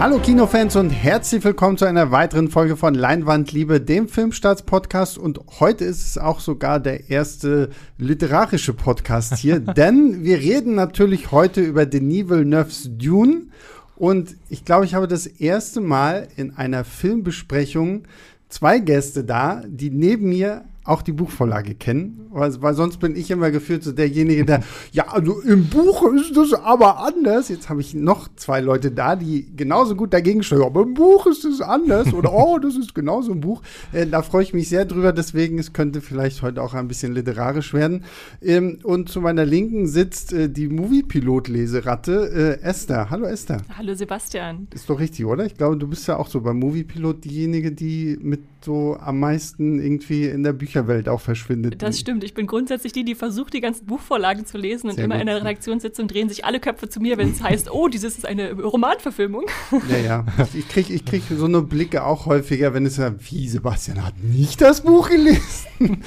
Hallo Kinofans und herzlich willkommen zu einer weiteren Folge von Leinwandliebe, dem Filmstarts-Podcast. Und heute ist es auch sogar der erste literarische Podcast hier, denn wir reden natürlich heute über Denis Villeneuve's Dune. Und ich glaube, ich habe das erste Mal in einer Filmbesprechung zwei Gäste da, die neben mir auch die Buchvorlage kennen, weil, weil, sonst bin ich immer gefühlt so derjenige, der, ja, also im Buch ist das aber anders. Jetzt habe ich noch zwei Leute da, die genauso gut dagegen stehen, aber im Buch ist es anders oder oh, das ist genauso im Buch. Äh, da freue ich mich sehr drüber, deswegen, es könnte vielleicht heute auch ein bisschen literarisch werden. Ähm, und zu meiner Linken sitzt äh, die Movie-Pilot-Leseratte äh, Esther. Hallo Esther. Hallo Sebastian. Ist doch richtig, oder? Ich glaube, du bist ja auch so beim Movie-Pilot diejenige, die mit so am meisten irgendwie in der Bücherwelt auch verschwindet. Das stimmt. Ich bin grundsätzlich die, die versucht, die ganzen Buchvorlagen zu lesen und Sehr immer gut. in der Redaktionssitzung drehen sich alle Köpfe zu mir, wenn es heißt, oh, dieses ist eine Romanverfilmung. Ja, ja. Ich kriege ich krieg so eine Blicke auch häufiger, wenn es ja, wie Sebastian hat nicht das Buch gelesen.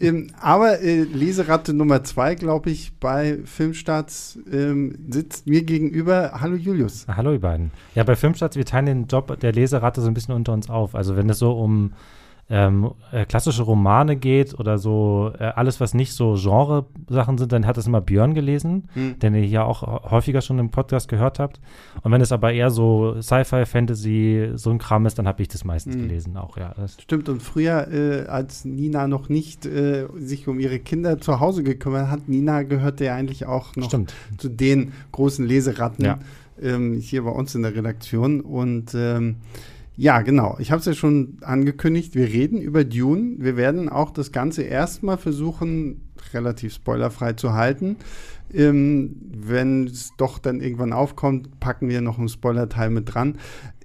ähm, aber äh, Leseratte Nummer zwei, glaube ich, bei Filmstarts ähm, sitzt mir gegenüber. Hallo Julius. Hallo ihr beiden. Ja, bei Filmstarts, wir teilen den Job der Leseratte so ein bisschen unter uns auf. Also wenn es so um ähm, äh, klassische Romane geht oder so äh, alles, was nicht so Genre-Sachen sind, dann hat das immer Björn gelesen, hm. den ihr hier auch häufiger schon im Podcast gehört habt. Und wenn es aber eher so Sci-Fi, Fantasy, so ein Kram ist, dann habe ich das meistens hm. gelesen auch, ja. Stimmt, und früher, äh, als Nina noch nicht äh, sich um ihre Kinder zu Hause gekümmert hat, Nina gehörte ja eigentlich auch noch Stimmt. zu den großen Leseratten ja. ähm, hier bei uns in der Redaktion. Und ähm, ja, genau. Ich habe es ja schon angekündigt. Wir reden über Dune. Wir werden auch das Ganze erstmal versuchen, relativ spoilerfrei zu halten. Ähm, wenn es doch dann irgendwann aufkommt, packen wir noch einen Spoiler-Teil mit dran.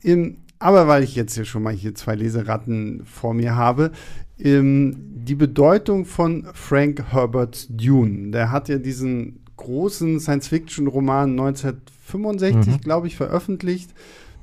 Ähm, aber weil ich jetzt hier schon mal hier zwei Leseratten vor mir habe, ähm, die Bedeutung von Frank Herberts Dune. Der hat ja diesen großen Science-Fiction-Roman 1965, mhm. glaube ich, veröffentlicht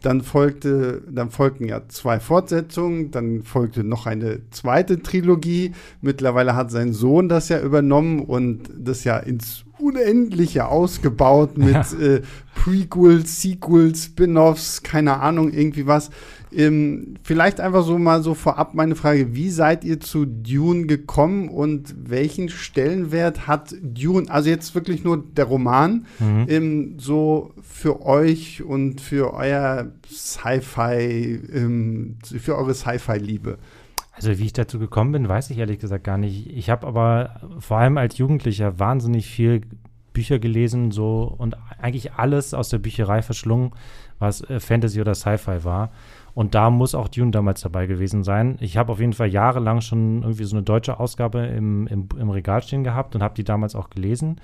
dann folgte, dann folgten ja zwei Fortsetzungen, dann folgte noch eine zweite Trilogie. Mittlerweile hat sein Sohn das ja übernommen und das ja ins Unendliche ausgebaut mit ja. äh, Prequels, Sequels, Spin-offs, keine Ahnung, irgendwie was. Ähm, vielleicht einfach so mal so vorab meine Frage, wie seid ihr zu Dune gekommen und welchen Stellenwert hat Dune, also jetzt wirklich nur der Roman, mhm. ähm, so für euch und für euer Sci-Fi, ähm, für eure Sci-Fi-Liebe? Also wie ich dazu gekommen bin, weiß ich ehrlich gesagt gar nicht. Ich habe aber vor allem als Jugendlicher wahnsinnig viel Bücher gelesen so und eigentlich alles aus der Bücherei verschlungen, was äh, Fantasy oder Sci-Fi war. Und da muss auch Dune damals dabei gewesen sein. Ich habe auf jeden Fall jahrelang schon irgendwie so eine deutsche Ausgabe im, im, im Regal stehen gehabt und habe die damals auch gelesen.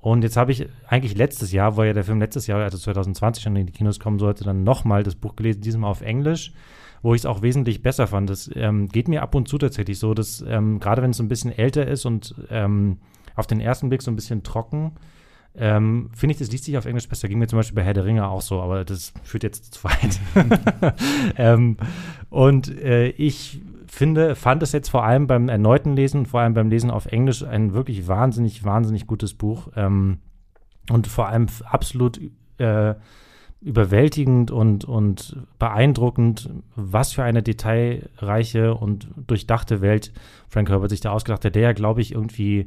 Und jetzt habe ich eigentlich letztes Jahr, wo ja der Film letztes Jahr, also 2020 schon in die Kinos kommen sollte, dann nochmal das Buch gelesen, diesmal auf Englisch, wo ich es auch wesentlich besser fand. Das ähm, geht mir ab und zu tatsächlich so, dass ähm, gerade wenn es ein bisschen älter ist und ähm, auf den ersten Blick so ein bisschen trocken, ähm, Finde ich, das liest sich auf Englisch besser. Ging mir zum Beispiel bei Herr der Ringe auch so, aber das führt jetzt zu weit. ähm, und äh, ich finde, fand es jetzt vor allem beim erneuten Lesen, vor allem beim Lesen auf Englisch, ein wirklich wahnsinnig, wahnsinnig gutes Buch. Ähm, und vor allem absolut äh, überwältigend und, und beeindruckend, was für eine detailreiche und durchdachte Welt Frank Herbert sich da ausgedacht hat, der ja, glaube ich, irgendwie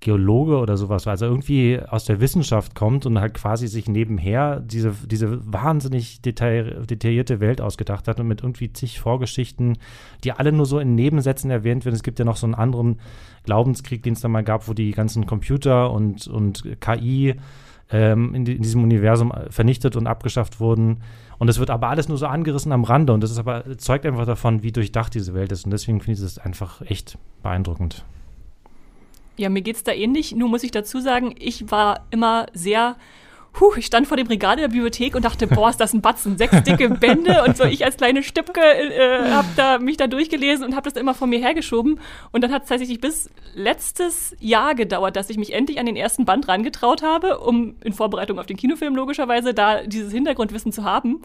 Geologe oder sowas war, also irgendwie aus der Wissenschaft kommt und halt quasi sich nebenher diese, diese wahnsinnig detail, detaillierte Welt ausgedacht hat und mit irgendwie zig Vorgeschichten, die alle nur so in Nebensätzen erwähnt werden. Es gibt ja noch so einen anderen Glaubenskrieg, den es da mal gab, wo die ganzen Computer und, und KI ähm, in, die, in, diesem Universum vernichtet und abgeschafft wurden. Und es wird aber alles nur so angerissen am Rande und das ist aber, zeugt einfach davon, wie durchdacht diese Welt ist. Und deswegen finde ich es einfach echt beeindruckend. Ja, mir geht es da ähnlich. Nur muss ich dazu sagen, ich war immer sehr Puh, ich stand vor dem Regal der Bibliothek und dachte, boah, ist das ein Batzen, sechs dicke Bände und so. Ich als kleine Stippke äh, habe da, mich da durchgelesen und habe das immer vor mir hergeschoben. Und dann hat es tatsächlich bis letztes Jahr gedauert, dass ich mich endlich an den ersten Band rangetraut habe, um in Vorbereitung auf den Kinofilm logischerweise da dieses Hintergrundwissen zu haben.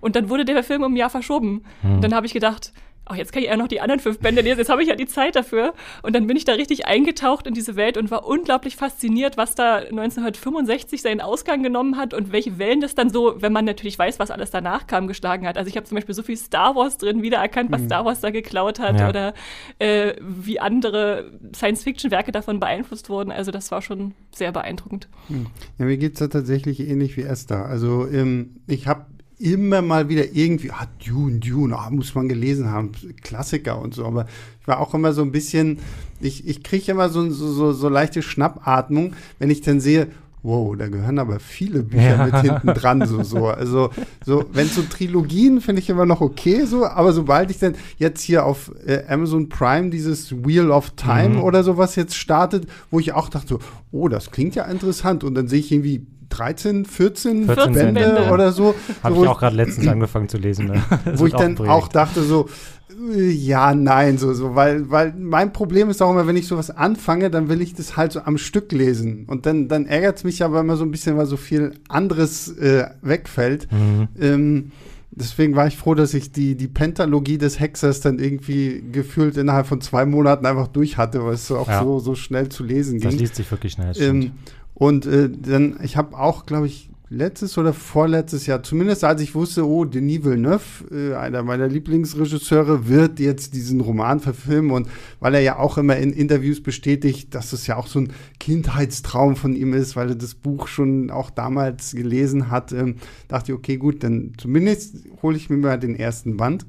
Und dann wurde der Film um ein Jahr verschoben. Hm. Und dann habe ich gedacht, oh, jetzt kann ich ja noch die anderen fünf Bände lesen, jetzt habe ich ja die Zeit dafür. Und dann bin ich da richtig eingetaucht in diese Welt und war unglaublich fasziniert, was da 1965 seinen Ausgang genommen hat und welche Wellen das dann so, wenn man natürlich weiß, was alles danach kam, geschlagen hat. Also ich habe zum Beispiel so viel Star Wars drin wiedererkannt, was mhm. Star Wars da geklaut hat ja. oder äh, wie andere Science-Fiction-Werke davon beeinflusst wurden. Also das war schon sehr beeindruckend. Mhm. Ja, mir geht es da tatsächlich ähnlich wie Esther. Also ähm, ich habe immer mal wieder irgendwie, ah, Dune, Dune, ah, muss man gelesen haben, Klassiker und so. Aber ich war auch immer so ein bisschen, ich, ich kriege immer so, so, so, so leichte Schnappatmung, wenn ich dann sehe, wow, da gehören aber viele Bücher ja. mit hinten dran, so, so. Also, so, wenn so Trilogien finde ich immer noch okay, so, aber sobald ich dann jetzt hier auf äh, Amazon Prime dieses Wheel of Time mhm. oder sowas jetzt startet, wo ich auch dachte, so, oh, das klingt ja interessant und dann sehe ich irgendwie 13, 14, 14 Bände, Bände, oder so. Habe ich auch gerade letztens angefangen zu lesen. Ne? wo ich dann auch dachte so, ja, nein, so, so, weil, weil mein Problem ist auch immer, wenn ich sowas anfange, dann will ich das halt so am Stück lesen. Und dann, dann ärgert es mich aber immer so ein bisschen, weil so viel anderes äh, wegfällt. Mhm. Ähm, deswegen war ich froh, dass ich die, die Pentalogie des Hexers dann irgendwie gefühlt innerhalb von zwei Monaten einfach durch hatte, weil es so auch ja. so, so schnell zu lesen ging. Das liest sich wirklich schnell. Ähm, und äh, dann, ich habe auch, glaube ich, letztes oder vorletztes Jahr, zumindest als ich wusste, oh, Denis Villeneuve, äh, einer meiner Lieblingsregisseure, wird jetzt diesen Roman verfilmen und weil er ja auch immer in Interviews bestätigt, dass es ja auch so ein Kindheitstraum von ihm ist, weil er das Buch schon auch damals gelesen hat, ähm, dachte ich, okay, gut, dann zumindest hole ich mir mal den ersten Band.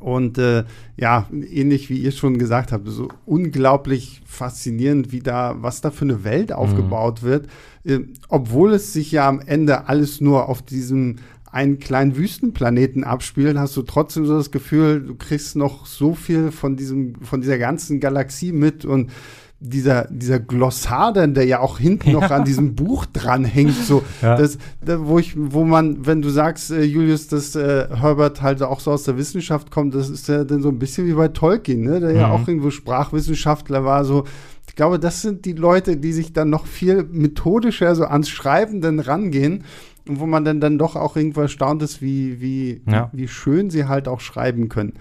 Und äh, ja, ähnlich wie ihr schon gesagt habt, so unglaublich faszinierend, wie da, was da für eine Welt mhm. aufgebaut mhm. wird, äh, obwohl es sich ja am Ende alles nur auf diesem einen kleinen Wüstenplaneten abspielt, hast du trotzdem so das Gefühl, du kriegst noch so viel von diesem, von dieser ganzen Galaxie mit und dieser, dieser Glossar, der ja auch hinten noch an diesem Buch dranhängt, so, ja. das, da, wo ich, wo man, wenn du sagst, äh, Julius, dass äh, Herbert halt auch so aus der Wissenschaft kommt, das ist ja dann so ein bisschen wie bei Tolkien, ne, der mhm. ja auch irgendwo Sprachwissenschaftler war, so, ich glaube, das sind die Leute, die sich dann noch viel methodischer so ans Schreiben dann rangehen und wo man dann, dann doch auch irgendwo erstaunt ist, wie, wie, ja. wie schön sie halt auch schreiben können.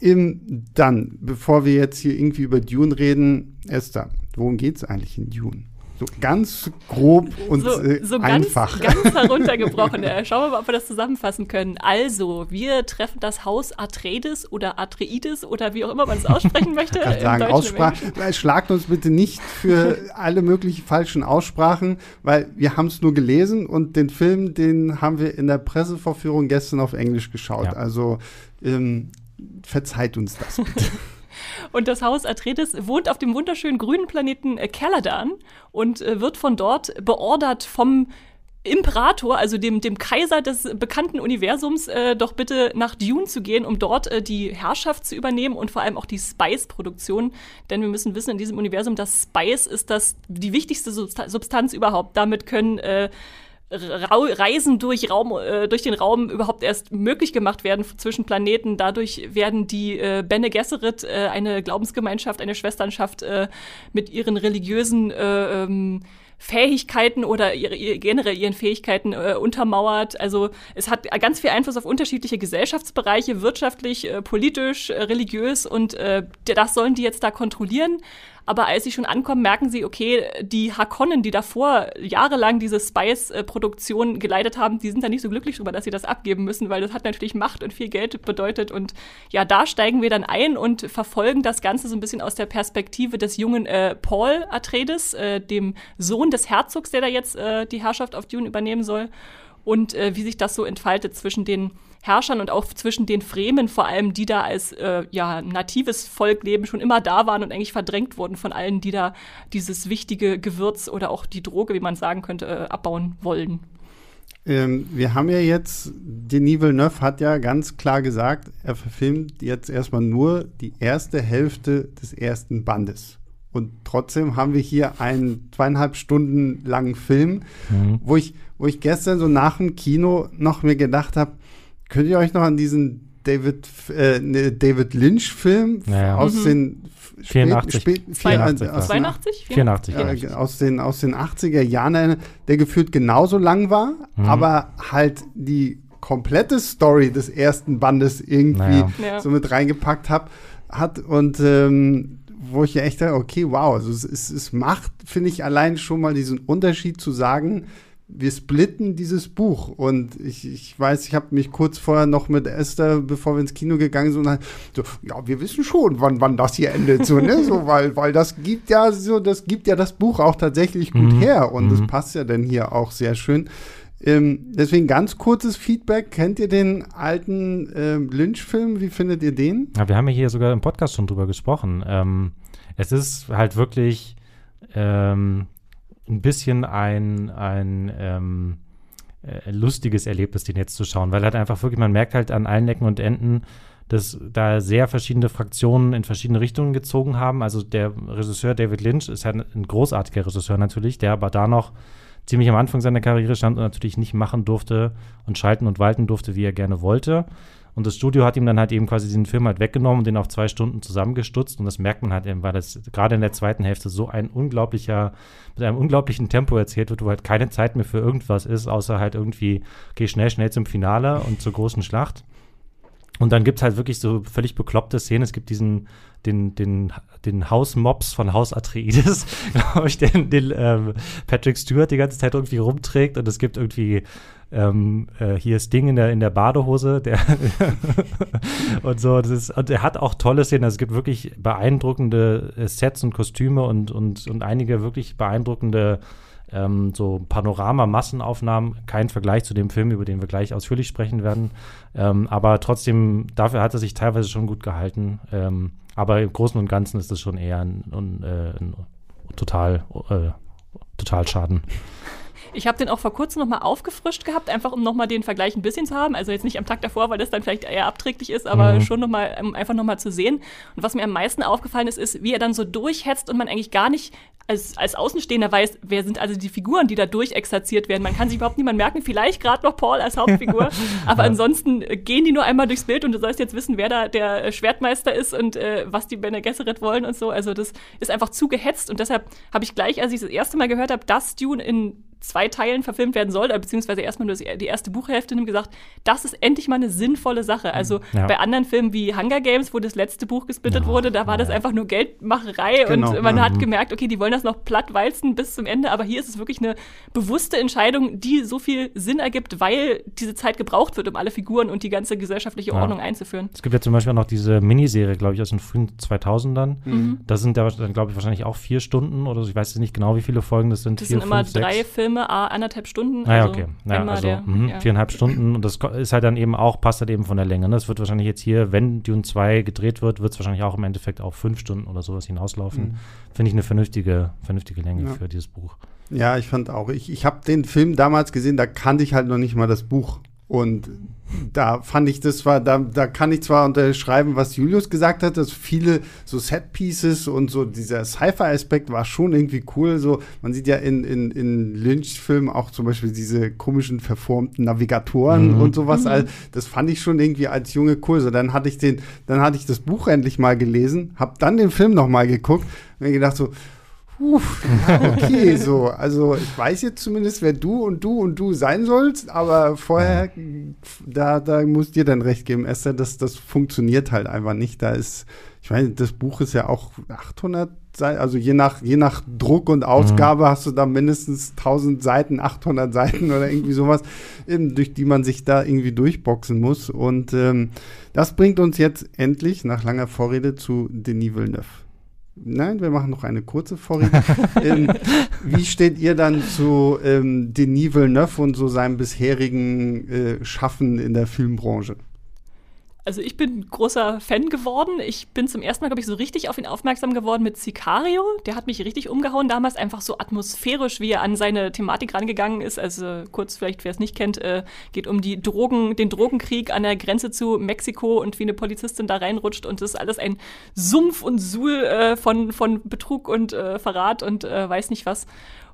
Im, dann, bevor wir jetzt hier irgendwie über Dune reden, Esther, worum geht es eigentlich in Dune? So ganz grob und so, äh, so einfach. Ganz, ganz heruntergebrochen. Schauen wir mal, ob wir das zusammenfassen können. Also, wir treffen das Haus Atreides oder Atreides oder wie auch immer man es aussprechen möchte. Ich sagen, Aussprache. Schlagt uns bitte nicht für alle möglichen falschen Aussprachen, weil wir haben es nur gelesen und den Film, den haben wir in der Pressevorführung gestern auf Englisch geschaut. Ja. Also ähm, verzeiht uns das bitte. Und das Haus Atreides wohnt auf dem wunderschönen grünen Planeten äh, Caladan und äh, wird von dort beordert vom Imperator, also dem, dem Kaiser des bekannten Universums, äh, doch bitte nach Dune zu gehen, um dort äh, die Herrschaft zu übernehmen und vor allem auch die Spice-Produktion. Denn wir müssen wissen, in diesem Universum, das Spice ist das die wichtigste Substanz überhaupt. Damit können äh, Reisen durch, Raum, äh, durch den Raum überhaupt erst möglich gemacht werden zwischen Planeten. Dadurch werden die äh, Bene Gesserit, äh, eine Glaubensgemeinschaft, eine Schwesternschaft äh, mit ihren religiösen äh, ähm, Fähigkeiten oder ihre, ihre, generell ihren Fähigkeiten äh, untermauert. Also es hat ganz viel Einfluss auf unterschiedliche Gesellschaftsbereiche, wirtschaftlich, äh, politisch, äh, religiös und äh, das sollen die jetzt da kontrollieren. Aber als sie schon ankommen, merken sie, okay, die Hakonnen, die davor jahrelang diese Spice-Produktion geleitet haben, die sind da nicht so glücklich drüber, dass sie das abgeben müssen, weil das hat natürlich Macht und viel Geld bedeutet. Und ja, da steigen wir dann ein und verfolgen das Ganze so ein bisschen aus der Perspektive des jungen äh, Paul Atreides, äh, dem Sohn des Herzogs, der da jetzt äh, die Herrschaft auf Dune übernehmen soll. Und äh, wie sich das so entfaltet zwischen den Herrschern und auch zwischen den Fremen, vor allem, die da als äh, ja, natives Volk leben, schon immer da waren und eigentlich verdrängt wurden von allen, die da dieses wichtige Gewürz oder auch die Droge, wie man sagen könnte, äh, abbauen wollen. Ähm, wir haben ja jetzt, Denis Villeneuve hat ja ganz klar gesagt, er verfilmt jetzt erstmal nur die erste Hälfte des ersten Bandes. Und trotzdem haben wir hier einen zweieinhalb Stunden langen Film, mhm. wo, ich, wo ich gestern so nach dem Kino noch mir gedacht habe, Könnt ihr euch noch an diesen David, äh, ne, David Lynch-Film naja. aus mhm. den 84, spät, 82, aus 82? 84, äh, aus, den, aus den 80er Jahren, der gefühlt genauso lang war, mhm. aber halt die komplette Story des ersten Bandes irgendwie naja. so mit reingepackt hab, hat. Und ähm, wo ich ja echt dachte, okay, wow, also es, es, es macht, finde ich, allein schon mal diesen Unterschied zu sagen, wir splitten dieses Buch. Und ich, ich weiß, ich habe mich kurz vorher noch mit Esther, bevor wir ins Kino gegangen sind, so, ja, wir wissen schon, wann, wann das hier endet, so, ne? So, weil, weil das gibt ja so, das gibt ja das Buch auch tatsächlich gut mhm. her. Und mhm. das passt ja dann hier auch sehr schön. Ähm, deswegen ganz kurzes Feedback. Kennt ihr den alten ähm, Lynch-Film? Wie findet ihr den? Ja, wir haben ja hier sogar im Podcast schon drüber gesprochen. Ähm, es ist halt wirklich ähm, ein bisschen ein, ein ähm, äh, lustiges Erlebnis, den jetzt zu schauen, weil halt einfach wirklich, man merkt halt an allen Ecken und Enden, dass da sehr verschiedene Fraktionen in verschiedene Richtungen gezogen haben. Also der Regisseur David Lynch ist halt ein großartiger Regisseur natürlich, der aber da noch ziemlich am Anfang seiner Karriere stand und natürlich nicht machen durfte und schalten und walten durfte, wie er gerne wollte. Und das Studio hat ihm dann halt eben quasi diesen Film halt weggenommen und den auf zwei Stunden zusammengestutzt. Und das merkt man halt eben, weil das gerade in der zweiten Hälfte so ein unglaublicher, mit einem unglaublichen Tempo erzählt wird, wo halt keine Zeit mehr für irgendwas ist, außer halt irgendwie, geh schnell, schnell zum Finale und zur großen Schlacht. Und dann gibt es halt wirklich so völlig bekloppte Szenen. Es gibt diesen, den, den, den Hausmops von Haus Atreides, glaube ich, den, den ähm, Patrick Stewart die ganze Zeit irgendwie rumträgt. Und es gibt irgendwie ähm, äh, hier ist Ding in der, in der Badehose, der und so. Das ist, und er hat auch tolle Szenen. Also es gibt wirklich beeindruckende äh, Sets und Kostüme und, und, und einige wirklich beeindruckende ähm, so Panorama-Massenaufnahmen. Kein Vergleich zu dem Film, über den wir gleich ausführlich sprechen werden. Ähm, aber trotzdem, dafür hat er sich teilweise schon gut gehalten. Ähm, aber im Großen und Ganzen ist das schon eher ein, ein, äh, ein total, äh, total Schaden. Ich habe den auch vor kurzem nochmal aufgefrischt gehabt, einfach um nochmal den Vergleich ein bisschen zu haben. Also jetzt nicht am Tag davor, weil das dann vielleicht eher abträglich ist, aber mhm. schon nochmal, um einfach nochmal zu sehen. Und was mir am meisten aufgefallen ist, ist, wie er dann so durchhetzt und man eigentlich gar nicht als, als Außenstehender weiß, wer sind also die Figuren, die da durchexerziert werden. Man kann sich überhaupt niemand merken, vielleicht gerade noch Paul als Hauptfigur, aber ansonsten gehen die nur einmal durchs Bild und du sollst jetzt wissen, wer da der Schwertmeister ist und äh, was die Bene Gesserit wollen und so. Also das ist einfach zu gehetzt und deshalb habe ich gleich, als ich das erste Mal gehört habe, dass Dune in zwei Teilen verfilmt werden soll, beziehungsweise erstmal nur die erste Buchhälfte nimmt, gesagt, das ist endlich mal eine sinnvolle Sache. Also mhm. ja. bei anderen Filmen wie Hunger Games, wo das letzte Buch gesplittet ja. wurde, da war das einfach nur Geldmacherei genau. und man mhm. hat gemerkt, okay, die wollen das noch platt walzen bis zum Ende, aber hier ist es wirklich eine bewusste Entscheidung, die so viel Sinn ergibt, weil diese Zeit gebraucht wird, um alle Figuren und die ganze gesellschaftliche Ordnung ja. einzuführen. Es gibt ja zum Beispiel auch noch diese Miniserie, glaube ich, aus den frühen 2000ern. Mhm. Da sind da dann, glaube ich, wahrscheinlich auch vier Stunden oder so. Ich weiß nicht genau, wie viele Folgen das sind. Das vier, sind immer fünf, drei sechs. Filme, anderthalb Stunden. Ah, ja, also okay. Ja, also der, mh, ja. viereinhalb Stunden und das ist halt dann eben auch, passt halt eben von der Länge. Ne? Das wird wahrscheinlich jetzt hier, wenn Dune 2 gedreht wird, wird es wahrscheinlich auch im Endeffekt auf fünf Stunden oder sowas hinauslaufen. Mhm. Finde ich eine vernünftige, vernünftige Länge ja. für dieses Buch. Ja, ich fand auch. Ich, ich habe den Film damals gesehen, da kannte ich halt noch nicht mal das Buch. Und da fand ich, das war, da, da kann ich zwar unterschreiben, was Julius gesagt hat, dass viele so Set-Pieces und so dieser Sci-Fi-Aspekt war schon irgendwie cool. So, man sieht ja in, in, in Lynch-Filmen auch zum Beispiel diese komischen verformten Navigatoren mhm. und sowas. Mhm. Das fand ich schon irgendwie als Junge cool. So, dann hatte ich den, dann hatte ich das Buch endlich mal gelesen, hab dann den Film noch mal geguckt und mir gedacht so, Uff, okay, so. Also ich weiß jetzt zumindest, wer du und du und du sein sollst, aber vorher, da, da muss dir dann recht geben, Esther, das, das funktioniert halt einfach nicht. Da ist, ich meine, das Buch ist ja auch 800 Seiten, also je nach, je nach Druck und Ausgabe mhm. hast du da mindestens 1000 Seiten, 800 Seiten oder irgendwie sowas, durch die man sich da irgendwie durchboxen muss. Und ähm, das bringt uns jetzt endlich nach langer Vorrede zu Denis Villeneuve. Nein, wir machen noch eine kurze Vorrede. ähm, wie steht ihr dann zu ähm, Denis Villeneuve und so seinem bisherigen äh, Schaffen in der Filmbranche? Also ich bin großer Fan geworden. Ich bin zum ersten Mal, glaube ich, so richtig auf ihn aufmerksam geworden mit Sicario. Der hat mich richtig umgehauen damals, einfach so atmosphärisch, wie er an seine Thematik rangegangen ist. Also kurz vielleicht, wer es nicht kennt, äh, geht um die Drogen, den Drogenkrieg an der Grenze zu Mexiko und wie eine Polizistin da reinrutscht und das ist alles ein Sumpf und Suhl äh, von, von Betrug und äh, Verrat und äh, weiß nicht was.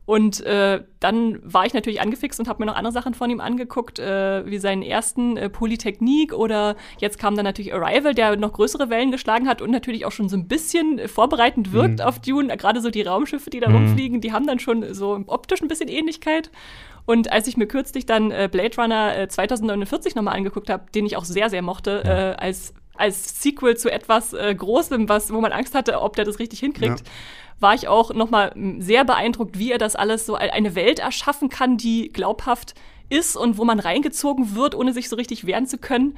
Und äh, dann war ich natürlich angefixt und habe mir noch andere Sachen von ihm angeguckt, äh, wie seinen ersten äh, Polytechnik oder jetzt kam dann natürlich Arrival, der noch größere Wellen geschlagen hat und natürlich auch schon so ein bisschen vorbereitend wirkt mhm. auf Dune. Gerade so die Raumschiffe, die da mhm. rumfliegen, die haben dann schon so optisch ein bisschen Ähnlichkeit. Und als ich mir kürzlich dann äh, Blade Runner äh, 2049 nochmal angeguckt habe, den ich auch sehr, sehr mochte, ja. äh, als, als Sequel zu etwas äh, Großem, was, wo man Angst hatte, ob der das richtig hinkriegt. Ja war ich auch nochmal sehr beeindruckt, wie er das alles so eine Welt erschaffen kann, die glaubhaft ist und wo man reingezogen wird, ohne sich so richtig wehren zu können.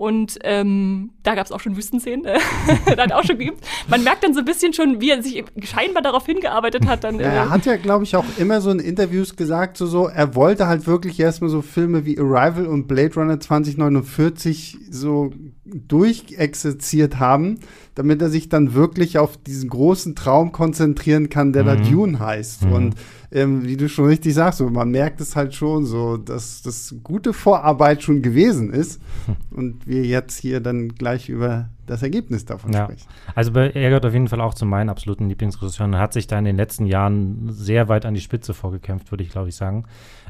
Und ähm, da gab es auch schon Wüstenszenen, äh, da hat auch schon geübt. Man merkt dann so ein bisschen schon, wie er sich scheinbar darauf hingearbeitet hat. Dann, äh, er hat ja, glaube ich, auch immer so in Interviews gesagt, so, so, er wollte halt wirklich erstmal so Filme wie Arrival und Blade Runner 2049 so durchexerziert haben, damit er sich dann wirklich auf diesen großen Traum konzentrieren kann, der mhm. da Dune heißt. Mhm. Und ähm, wie du schon richtig sagst, so, man merkt es halt schon so, dass das gute Vorarbeit schon gewesen ist und wir jetzt hier dann gleich über das Ergebnis davon ja. sprechen. Also er gehört auf jeden Fall auch zu meinen absoluten Lieblingsregisseuren. Er hat sich da in den letzten Jahren sehr weit an die Spitze vorgekämpft, würde ich glaube ich sagen.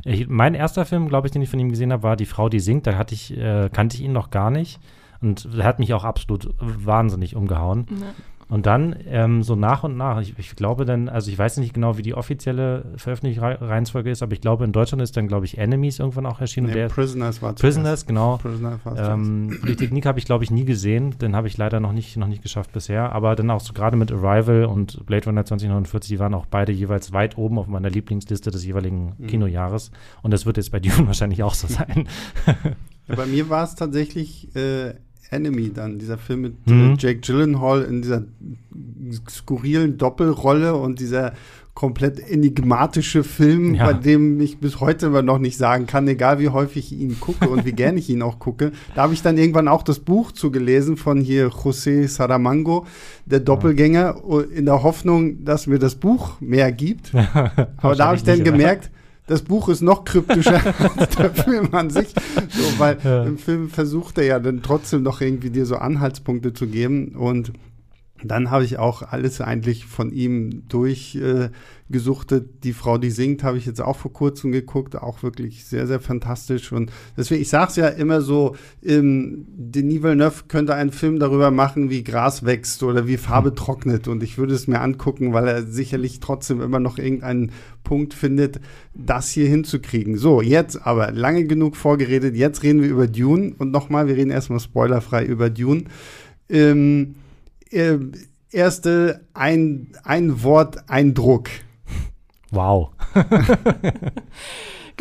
Ich, mein erster Film, glaube ich, den ich von ihm gesehen habe, war Die Frau, die singt. Da hatte ich, äh, kannte ich ihn noch gar nicht. Und er hat mich auch absolut wahnsinnig umgehauen. Ja. Und dann ähm, so nach und nach, ich, ich, glaube dann, also ich weiß nicht genau, wie die offizielle Veröffentlichungsreihenfolge ist, aber ich glaube, in Deutschland ist dann, glaube ich, Enemies irgendwann auch erschienen. Nee, der, Prisoners war Prisoners, genau. Prisoners ähm, die Technik habe ich, glaube ich, nie gesehen. Den habe ich leider noch nicht, noch nicht geschafft bisher. Aber dann auch so gerade mit Arrival und Blade Runner 2049, die waren auch beide jeweils weit oben auf meiner Lieblingsliste des jeweiligen mhm. Kinojahres. Und das wird jetzt bei Dune wahrscheinlich auch so sein. ja, bei mir war es tatsächlich äh, Enemy dann, dieser Film mit äh, mhm. Jake Gyllenhaal in dieser skurrilen Doppelrolle und dieser komplett enigmatische Film, ja. bei dem ich bis heute immer noch nicht sagen kann, egal wie häufig ich ihn gucke und wie gerne ich ihn auch gucke. Da habe ich dann irgendwann auch das Buch zugelesen von hier José Saramango, der Doppelgänger, in der Hoffnung, dass mir das Buch mehr gibt. Aber da habe ich dann gemerkt, das Buch ist noch kryptischer als der Film an sich. So, weil ja. im Film versucht er ja dann trotzdem noch irgendwie dir so Anhaltspunkte zu geben. Und dann habe ich auch alles eigentlich von ihm durchgesuchtet. Äh, die Frau, die singt, habe ich jetzt auch vor kurzem geguckt. Auch wirklich sehr, sehr fantastisch. Und deswegen, ich sage es ja immer so, ähm, Denis Villeneuve könnte einen Film darüber machen, wie Gras wächst oder wie Farbe trocknet. Und ich würde es mir angucken, weil er sicherlich trotzdem immer noch irgendeinen Punkt findet, das hier hinzukriegen. So, jetzt aber lange genug vorgeredet. Jetzt reden wir über Dune. Und nochmal, wir reden erstmal spoilerfrei über Dune. Ähm, äh, erste ein, ein Wort Eindruck. Wow.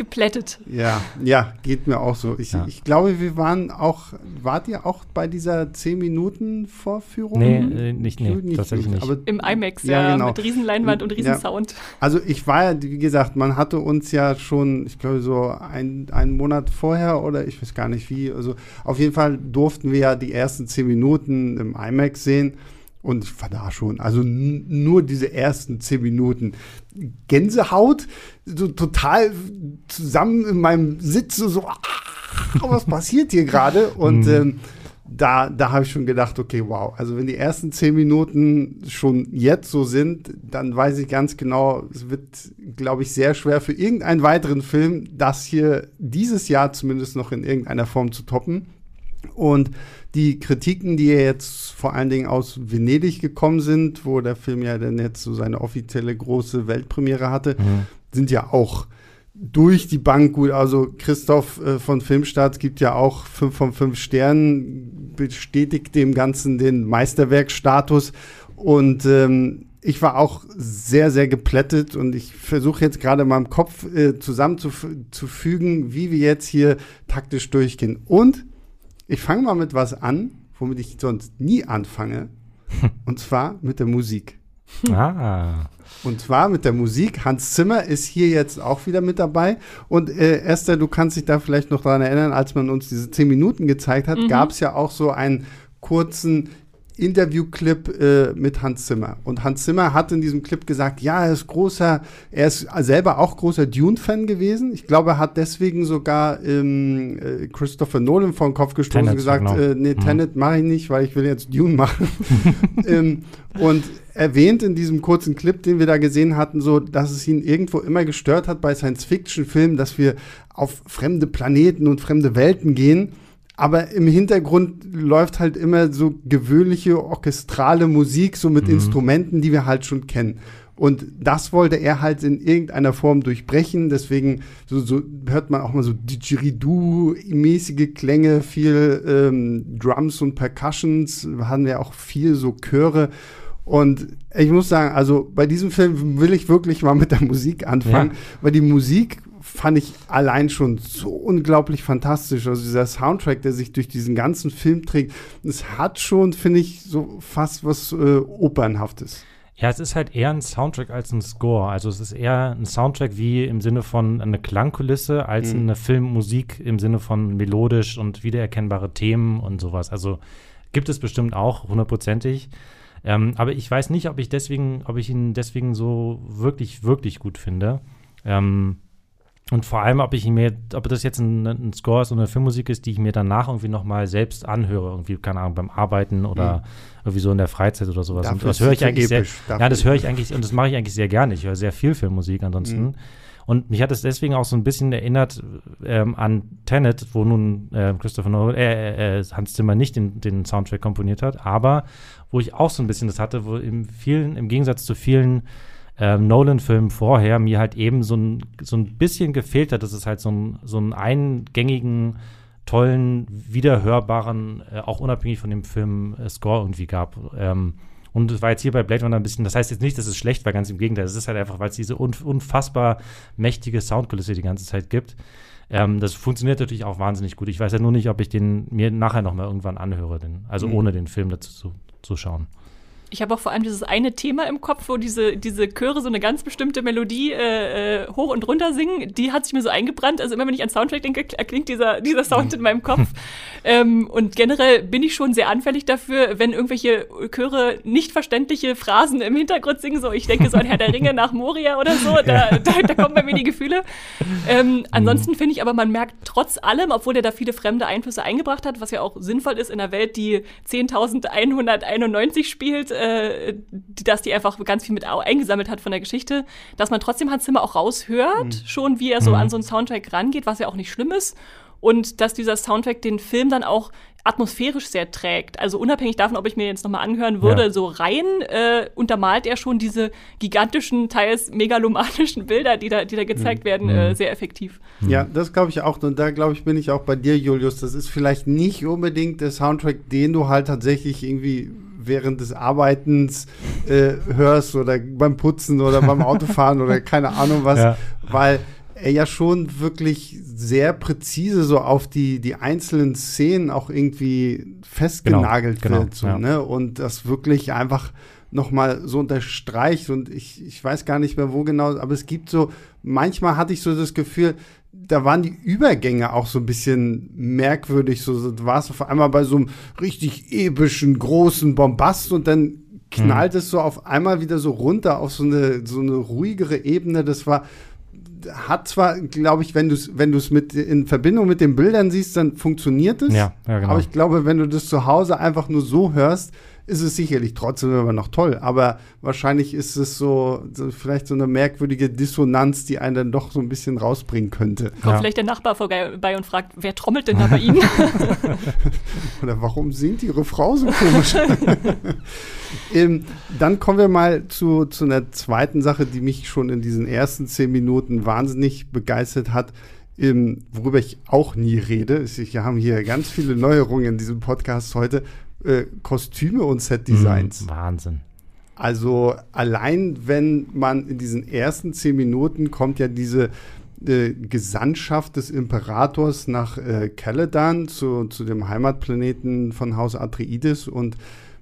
Geplättet. Ja, ja, geht mir auch so. Ich, ja. ich glaube, wir waren auch, wart ihr auch bei dieser 10-Minuten-Vorführung? Nee, äh, nicht, nee, nicht, tatsächlich nicht. Aber, Im IMAX, ja, ja genau. mit Riesenleinwand und Riesensound. Ja. Also ich war ja, wie gesagt, man hatte uns ja schon, ich glaube, so ein, einen Monat vorher oder ich weiß gar nicht wie, also auf jeden Fall durften wir ja die ersten 10 Minuten im IMAX sehen. Und ich war da schon, also nur diese ersten zehn Minuten Gänsehaut, so total zusammen in meinem Sitz, so, ah, was passiert hier gerade? Und mhm. ähm, da, da habe ich schon gedacht, okay, wow, also wenn die ersten zehn Minuten schon jetzt so sind, dann weiß ich ganz genau, es wird, glaube ich, sehr schwer für irgendeinen weiteren Film, das hier dieses Jahr zumindest noch in irgendeiner Form zu toppen. Und die Kritiken, die jetzt vor allen Dingen aus Venedig gekommen sind, wo der Film ja dann jetzt so seine offizielle große Weltpremiere hatte, mhm. sind ja auch durch die Bank gut. Also Christoph äh, von Filmstarts gibt ja auch fünf von fünf Sternen, bestätigt dem Ganzen den Meisterwerkstatus. Und ähm, ich war auch sehr, sehr geplättet und ich versuche jetzt gerade in meinem Kopf äh, zusammenzufügen, wie wir jetzt hier taktisch durchgehen. Und ich fange mal mit was an, womit ich sonst nie anfange. und zwar mit der Musik. Ah. Und zwar mit der Musik. Hans Zimmer ist hier jetzt auch wieder mit dabei. Und äh, Esther, du kannst dich da vielleicht noch daran erinnern, als man uns diese zehn Minuten gezeigt hat, mhm. gab es ja auch so einen kurzen Interviewclip äh, mit Hans Zimmer. Und Hans Zimmer hat in diesem Clip gesagt, ja, er ist großer, er ist selber auch großer Dune-Fan gewesen. Ich glaube, er hat deswegen sogar ähm, äh, Christopher Nolan vor den Kopf gestoßen und gesagt, genau. äh, nee, mhm. Tenet mache ich nicht, weil ich will jetzt Dune machen. ähm, und erwähnt in diesem kurzen Clip, den wir da gesehen hatten, so, dass es ihn irgendwo immer gestört hat bei Science-Fiction-Filmen, dass wir auf fremde Planeten und fremde Welten gehen aber im Hintergrund läuft halt immer so gewöhnliche orchestrale Musik, so mit mhm. Instrumenten, die wir halt schon kennen. Und das wollte er halt in irgendeiner Form durchbrechen. Deswegen so, so hört man auch mal so Didgeridoo-mäßige Klänge, viel ähm, Drums und Percussions, haben ja auch viel so Chöre. Und ich muss sagen, also bei diesem Film will ich wirklich mal mit der Musik anfangen, ja. weil die Musik fand ich allein schon so unglaublich fantastisch. Also dieser Soundtrack, der sich durch diesen ganzen Film trägt, es hat schon, finde ich, so fast was äh, Opernhaftes. Ja, es ist halt eher ein Soundtrack als ein Score. Also es ist eher ein Soundtrack wie im Sinne von eine Klangkulisse als mhm. eine Filmmusik im Sinne von melodisch und wiedererkennbare Themen und sowas. Also gibt es bestimmt auch hundertprozentig. Ähm, aber ich weiß nicht, ob ich deswegen, ob ich ihn deswegen so wirklich, wirklich gut finde. Ähm, und vor allem, ob ich mir, ob das jetzt ein, ein, Score ist oder eine Filmmusik ist, die ich mir danach irgendwie nochmal selbst anhöre, irgendwie, keine Ahnung, beim Arbeiten oder mhm. irgendwie so in der Freizeit oder sowas. Dafür und das höre ich eigentlich sehr, ja, das höre ich eigentlich, und das mache ich eigentlich sehr gerne. Ich höre sehr viel Filmmusik ansonsten. Mhm. Und mich hat es deswegen auch so ein bisschen erinnert ähm, an Tenet, wo nun äh, Christopher Nolan, äh, äh, Hans Zimmer nicht den, den Soundtrack komponiert hat, aber wo ich auch so ein bisschen das hatte, wo im vielen, im Gegensatz zu vielen ähm, Nolan-Film vorher mir halt eben so ein, so ein bisschen gefehlt hat, dass es halt so, ein, so einen eingängigen, tollen, wiederhörbaren, äh, auch unabhängig von dem Film äh, Score irgendwie gab. Ähm, und es war jetzt hier bei Blade Runner ein bisschen, das heißt jetzt nicht, dass es schlecht war, ganz im Gegenteil. Es ist halt einfach, weil es diese unfassbar mächtige Soundkulisse die ganze Zeit gibt. Ähm, das funktioniert natürlich auch wahnsinnig gut. Ich weiß ja nur nicht, ob ich den mir nachher noch mal irgendwann anhöre, den, also mhm. ohne den Film dazu zu, zu schauen ich habe auch vor allem dieses eine Thema im Kopf, wo diese, diese Chöre so eine ganz bestimmte Melodie äh, äh hoch und runter singen. Die hat sich mir so eingebrannt. Also immer wenn ich an Soundtrack denke, klingt dieser, dieser Sound in meinem Kopf. ähm, und generell bin ich schon sehr anfällig dafür, wenn irgendwelche Chöre nicht verständliche Phrasen im Hintergrund singen. So, ich denke so an Herr der Ringe nach Moria oder so. Da, da, da kommen bei mir die Gefühle. Ähm, ansonsten finde ich aber, man merkt trotz allem, obwohl er da viele fremde Einflüsse eingebracht hat, was ja auch sinnvoll ist in einer Welt, die 10.191 spielt, äh, dass die einfach ganz viel mit eingesammelt hat von der Geschichte, dass man trotzdem Hans Zimmer auch raushört, mhm. schon wie er so mhm. an so einen Soundtrack rangeht, was ja auch nicht schlimm ist. Und dass dieser Soundtrack den Film dann auch atmosphärisch sehr trägt. Also unabhängig davon, ob ich mir jetzt nochmal anhören würde, ja. so rein äh, untermalt er schon diese gigantischen, teils megalomanischen Bilder, die da, die da gezeigt mhm. werden, äh, mhm. sehr effektiv. Ja, das glaube ich auch. Und da glaube ich, bin ich auch bei dir, Julius. Das ist vielleicht nicht unbedingt der Soundtrack, den du halt tatsächlich irgendwie während des Arbeitens äh, hörst oder beim Putzen oder beim Autofahren oder keine Ahnung was, ja. weil er ja schon wirklich sehr präzise so auf die, die einzelnen Szenen auch irgendwie festgenagelt genau, wird. Genau, so, ja. ne? Und das wirklich einfach nochmal so unterstreicht. Und ich, ich weiß gar nicht mehr, wo genau, aber es gibt so, manchmal hatte ich so das Gefühl, da waren die Übergänge auch so ein bisschen merkwürdig. So, du warst auf einmal bei so einem richtig epischen, großen Bombast und dann knallt hm. es so auf einmal wieder so runter auf so eine, so eine ruhigere Ebene. Das war, hat zwar, glaube ich, wenn du es wenn mit in Verbindung mit den Bildern siehst, dann funktioniert es. Ja, ja, genau. Aber ich glaube, wenn du das zu Hause einfach nur so hörst, ist es sicherlich trotzdem immer noch toll. Aber wahrscheinlich ist es so, so vielleicht so eine merkwürdige Dissonanz, die einen dann doch so ein bisschen rausbringen könnte. Kommt ja. vielleicht der Nachbar vorbei und fragt, wer trommelt denn da bei Ihnen? Oder warum singt Ihre Frau so komisch? ähm, dann kommen wir mal zu, zu einer zweiten Sache, die mich schon in diesen ersten zehn Minuten wahnsinnig begeistert hat. Ähm, worüber ich auch nie rede. Wir haben hier ganz viele Neuerungen in diesem Podcast heute. Äh, Kostüme und Set-Designs. Mm, Wahnsinn. Also allein wenn man in diesen ersten zehn Minuten kommt ja diese äh, Gesandtschaft des Imperators nach äh, Caladan zu, zu dem Heimatplaneten von Haus Atreides und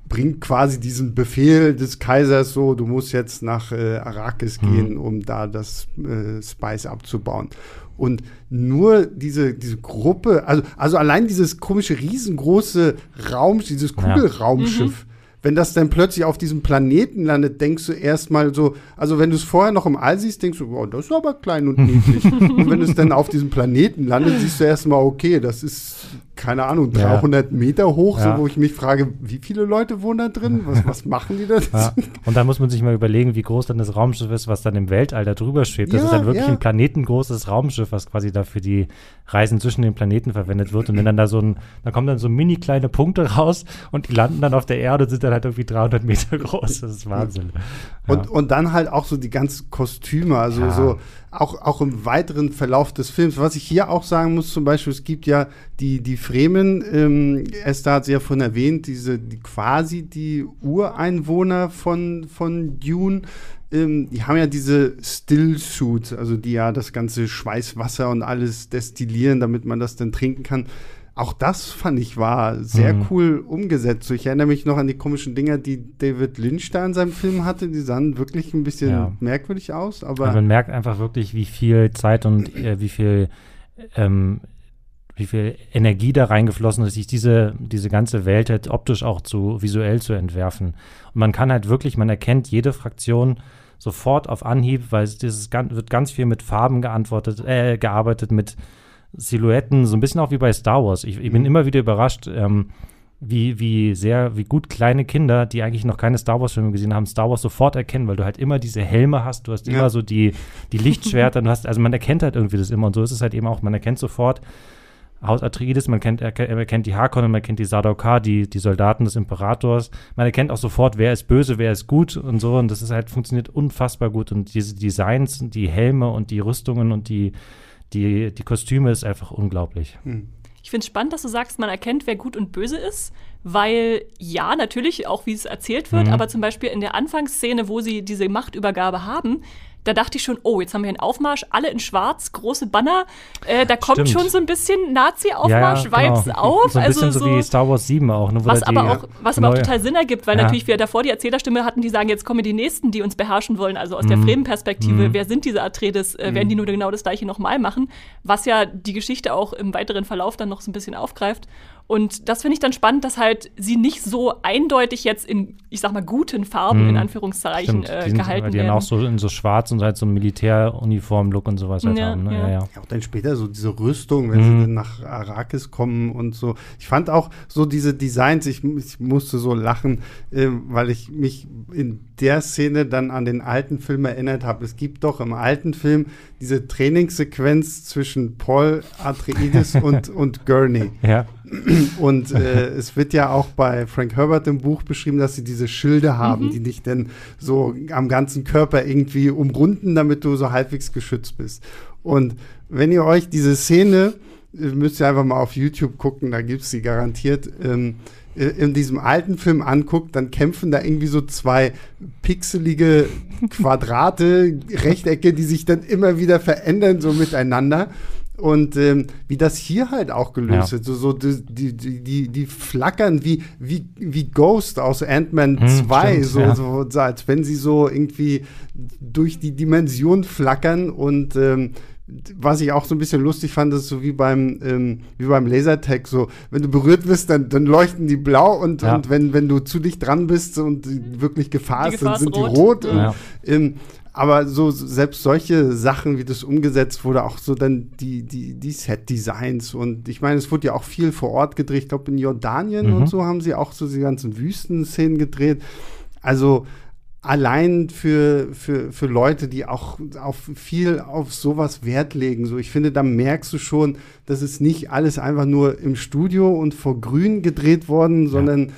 bringt quasi diesen Befehl des Kaisers so, du musst jetzt nach äh, Arrakis mhm. gehen, um da das äh, Spice abzubauen. Und nur diese, diese Gruppe, also, also allein dieses komische, riesengroße Raum, dieses Kugelraumschiff, ja. Wenn das dann plötzlich auf diesem Planeten landet, denkst du erstmal so, also wenn du es vorher noch im All siehst, denkst du, oh, das ist aber klein und niedlich. und wenn es dann auf diesem Planeten landet, siehst du erstmal, okay, das ist keine Ahnung, 300 ja. Meter hoch, ja. so, wo ich mich frage, wie viele Leute wohnen da drin? Was, was machen die da? Ja. Und dann muss man sich mal überlegen, wie groß dann das Raumschiff ist, was dann im Weltall da drüber schwebt. Das ist dann wirklich ein planetengroßes Raumschiff, was quasi da für die Reisen zwischen den Planeten verwendet wird. Und wenn dann da so ein, da kommen dann so mini kleine Punkte raus und die landen dann auf der Erde und sind dann halt irgendwie 300 Meter groß. Das ist Wahnsinn. Und, und dann halt auch so die ganzen Kostüme, also so auch, auch im weiteren Verlauf des Films. Was ich hier auch sagen muss, zum Beispiel, es gibt ja die, die Fremen, ähm, Esther hat sie ja von erwähnt, diese die, quasi die Ureinwohner von, von Dune. Ähm, die haben ja diese Still-Suit, also die ja das ganze Schweißwasser und alles destillieren, damit man das dann trinken kann. Auch das fand ich war sehr mhm. cool umgesetzt. Ich erinnere mich noch an die komischen Dinger, die David Lynch da in seinem Film hatte. Die sahen wirklich ein bisschen ja. merkwürdig aus. Aber also man merkt einfach wirklich, wie viel Zeit und äh, wie viel ähm, wie viel Energie da reingeflossen ist, sich diese, diese ganze Welt halt optisch auch zu visuell zu entwerfen. Und man kann halt wirklich, man erkennt jede Fraktion sofort auf Anhieb, weil es dieses wird ganz viel mit Farben geantwortet, äh, gearbeitet, mit Silhouetten, so ein bisschen auch wie bei Star Wars. Ich, ich bin mhm. immer wieder überrascht, ähm, wie, wie sehr, wie gut kleine Kinder, die eigentlich noch keine Star Wars-Filme gesehen haben, Star Wars sofort erkennen, weil du halt immer diese Helme hast, du hast ja. immer so die, die Lichtschwerter, du hast, also man erkennt halt irgendwie das immer und so ist es halt eben auch, man erkennt sofort Haus Atreides, man kennt, er, erkennt die Harkonnen, man kennt die Sardaukar, die, die Soldaten des Imperators, man erkennt auch sofort, wer ist böse, wer ist gut und so und das ist halt, funktioniert unfassbar gut und diese Designs, die Helme und die Rüstungen und die die, die Kostüme ist einfach unglaublich. Hm. Ich finde es spannend, dass du sagst, man erkennt, wer gut und böse ist, weil ja, natürlich, auch wie es erzählt wird, mhm. aber zum Beispiel in der Anfangsszene, wo sie diese Machtübergabe haben, da dachte ich schon, oh, jetzt haben wir einen Aufmarsch, alle in schwarz, große Banner. Äh, da kommt Stimmt. schon so ein bisschen Nazi-Aufmarsch-Vibes ja, ja, genau. auf. So ein also bisschen so, so, wie Star Wars 7 auch. Ne, was aber auch, was aber auch total Sinn ergibt, weil ja. natürlich wir davor die Erzählerstimme hatten, die sagen, jetzt kommen die Nächsten, die uns beherrschen wollen, also aus mhm. der Fremenperspektive. Mhm. Wer sind diese Atreides? Äh, mhm. Werden die nur genau das gleiche nochmal machen? Was ja die Geschichte auch im weiteren Verlauf dann noch so ein bisschen aufgreift. Und das finde ich dann spannend, dass halt sie nicht so eindeutig jetzt in, ich sag mal, guten Farben, mm, in Anführungszeichen, äh, die sind, gehalten die werden. Die auch so in so schwarz und halt so Militäruniform-Look und sowas halt ja, haben. Ne? Ja. Ja, ja. auch dann später so diese Rüstung, wenn mm. sie dann nach Arrakis kommen und so. Ich fand auch so diese Designs, ich, ich musste so lachen, äh, weil ich mich in der Szene dann an den alten Film erinnert habe. Es gibt doch im alten Film diese Trainingssequenz zwischen Paul Atreides und, und Gurney. Ja. Und äh, es wird ja auch bei Frank Herbert im Buch beschrieben, dass sie diese Schilde haben, mhm. die dich dann so am ganzen Körper irgendwie umrunden, damit du so halbwegs geschützt bist. Und wenn ihr euch diese Szene, äh, müsst ihr einfach mal auf YouTube gucken, da gibt es sie garantiert, ähm, äh, in diesem alten Film anguckt, dann kämpfen da irgendwie so zwei pixelige Quadrate, Rechtecke, die sich dann immer wieder verändern, so miteinander. Und ähm, wie das hier halt auch gelöst ja. wird, so, so die, die, die, die flackern wie, wie, wie Ghost aus Ant-Man hm, 2, stimmt, so, ja. so, so, als wenn sie so irgendwie durch die Dimension flackern und ähm, was ich auch so ein bisschen lustig fand, ist so wie beim, ähm, wie beim Lasertag, so, wenn du berührt wirst, dann, dann leuchten die blau und, ja. und wenn, wenn du zu dicht dran bist und wirklich Gefahr ist, dann sind rot. die rot. Ja. Und, ähm, aber so selbst solche Sachen, wie das umgesetzt wurde, auch so dann die, die, die Set-Designs und ich meine, es wurde ja auch viel vor Ort gedreht. Ich glaube, in Jordanien mhm. und so haben sie auch so die ganzen Wüstenszenen gedreht. Also allein für, für, für Leute, die auch auf viel auf sowas Wert legen. So, ich finde, da merkst du schon, dass es nicht alles einfach nur im Studio und vor Grün gedreht worden, sondern ja.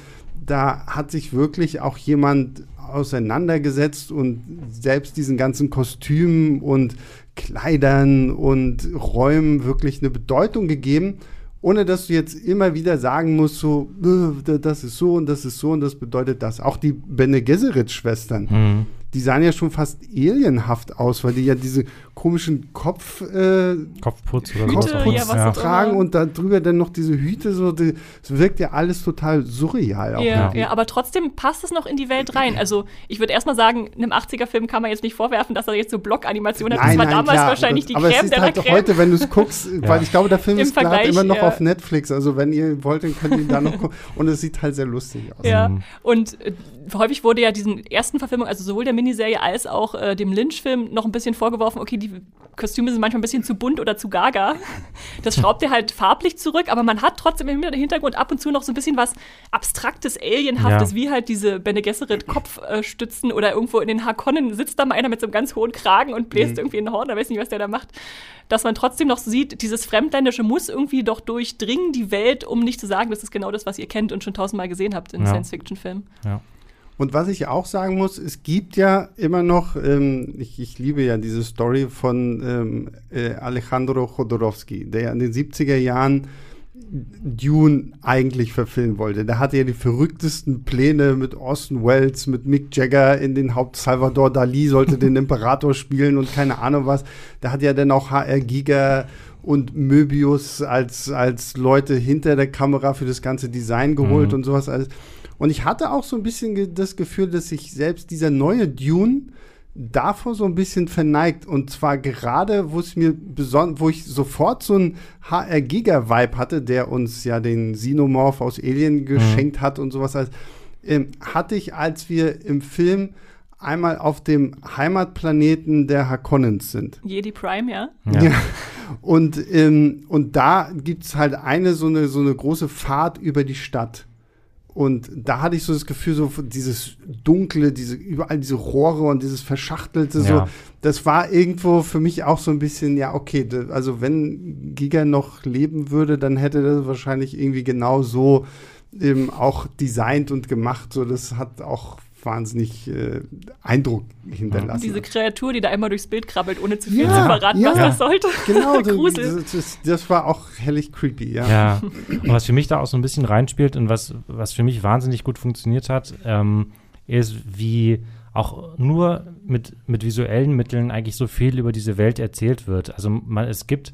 da hat sich wirklich auch jemand auseinandergesetzt und selbst diesen ganzen Kostümen und Kleidern und Räumen wirklich eine Bedeutung gegeben, ohne dass du jetzt immer wieder sagen musst, so, äh, das ist so und das ist so und das bedeutet das. Auch die Bene Gesserit-Schwestern, mhm. Die sahen ja schon fast alienhaft aus, weil die ja diese komischen Kopf, äh, Kopfputz oder Kopfputz ja, ja. tragen und da drüber dann noch diese Hüte, so, es wirkt ja alles total surreal. Auch ja, ja, aber trotzdem passt es noch in die Welt rein. Also ich würde erstmal sagen, einem 80er-Film kann man jetzt nicht vorwerfen, dass er jetzt so Block-Animation hat. Nein, das war nein, damals klar. wahrscheinlich die aber Creme es ist halt Creme. heute, wenn du es guckst, ja. weil ich glaube, der Film ist gerade immer noch auf Netflix. Also wenn ihr wollt, dann könnt ihr ihn da noch gucken. Und es sieht halt sehr lustig aus. Ja, mhm. und äh, häufig wurde ja diesen ersten Verfilmung, also sowohl der Miniserie als auch äh, dem Lynch-Film noch ein bisschen vorgeworfen, okay, die Kostüme sind manchmal ein bisschen zu bunt oder zu gaga. Das schraubt er halt farblich zurück, aber man hat trotzdem im Hintergrund ab und zu noch so ein bisschen was Abstraktes, Alienhaftes, ja. wie halt diese Bene Gesserit Kopfstützen äh, oder irgendwo in den Harkonnen sitzt da mal einer mit so einem ganz hohen Kragen und bläst mhm. irgendwie in den Horn, da weiß nicht, was der da macht. Dass man trotzdem noch sieht, dieses Fremdländische muss irgendwie doch durchdringen die Welt, um nicht zu sagen, das ist genau das, was ihr kennt und schon tausendmal gesehen habt in ja. Science-Fiction-Filmen. Ja. Und was ich auch sagen muss, es gibt ja immer noch, ähm, ich, ich, liebe ja diese Story von ähm, äh, Alejandro Jodorowsky, der in den 70er Jahren Dune eigentlich verfilmen wollte. Der hatte ja die verrücktesten Pläne mit Orson Welles, mit Mick Jagger in den Haupt Salvador Dali sollte den Imperator spielen und keine Ahnung was. Da hat ja dann auch HR Giga und Möbius als, als Leute hinter der Kamera für das ganze Design geholt mhm. und sowas alles. Und ich hatte auch so ein bisschen das Gefühl, dass sich selbst dieser neue Dune davor so ein bisschen verneigt. Und zwar gerade, wo es mir besonders, wo ich sofort so einen HR Giga-Vibe hatte, der uns ja den Xenomorph aus Alien mhm. geschenkt mhm. hat und sowas, als, ähm, hatte ich, als wir im Film einmal auf dem Heimatplaneten der Harkonnens sind. Jedi Prime, ja. Ja. ja. Und, ähm, und da gibt es halt eine so, eine so eine große Fahrt über die Stadt. Und da hatte ich so das Gefühl, so dieses Dunkle, diese, überall diese Rohre und dieses Verschachtelte, ja. so, das war irgendwo für mich auch so ein bisschen, ja, okay, also wenn Giga noch leben würde, dann hätte das wahrscheinlich irgendwie genau so eben auch designt und gemacht. So, das hat auch wahnsinnig äh, Eindruck hinterlassen. Und diese Kreatur, die da einmal durchs Bild krabbelt, ohne zu viel ja, zu verraten, ja. was das sollte. Genau, das, das, das, war auch hellig creepy, ja. Ja, und was für mich da auch so ein bisschen reinspielt und was, was für mich wahnsinnig gut funktioniert hat, ähm, ist, wie auch nur mit, mit visuellen Mitteln eigentlich so viel über diese Welt erzählt wird. Also man, es gibt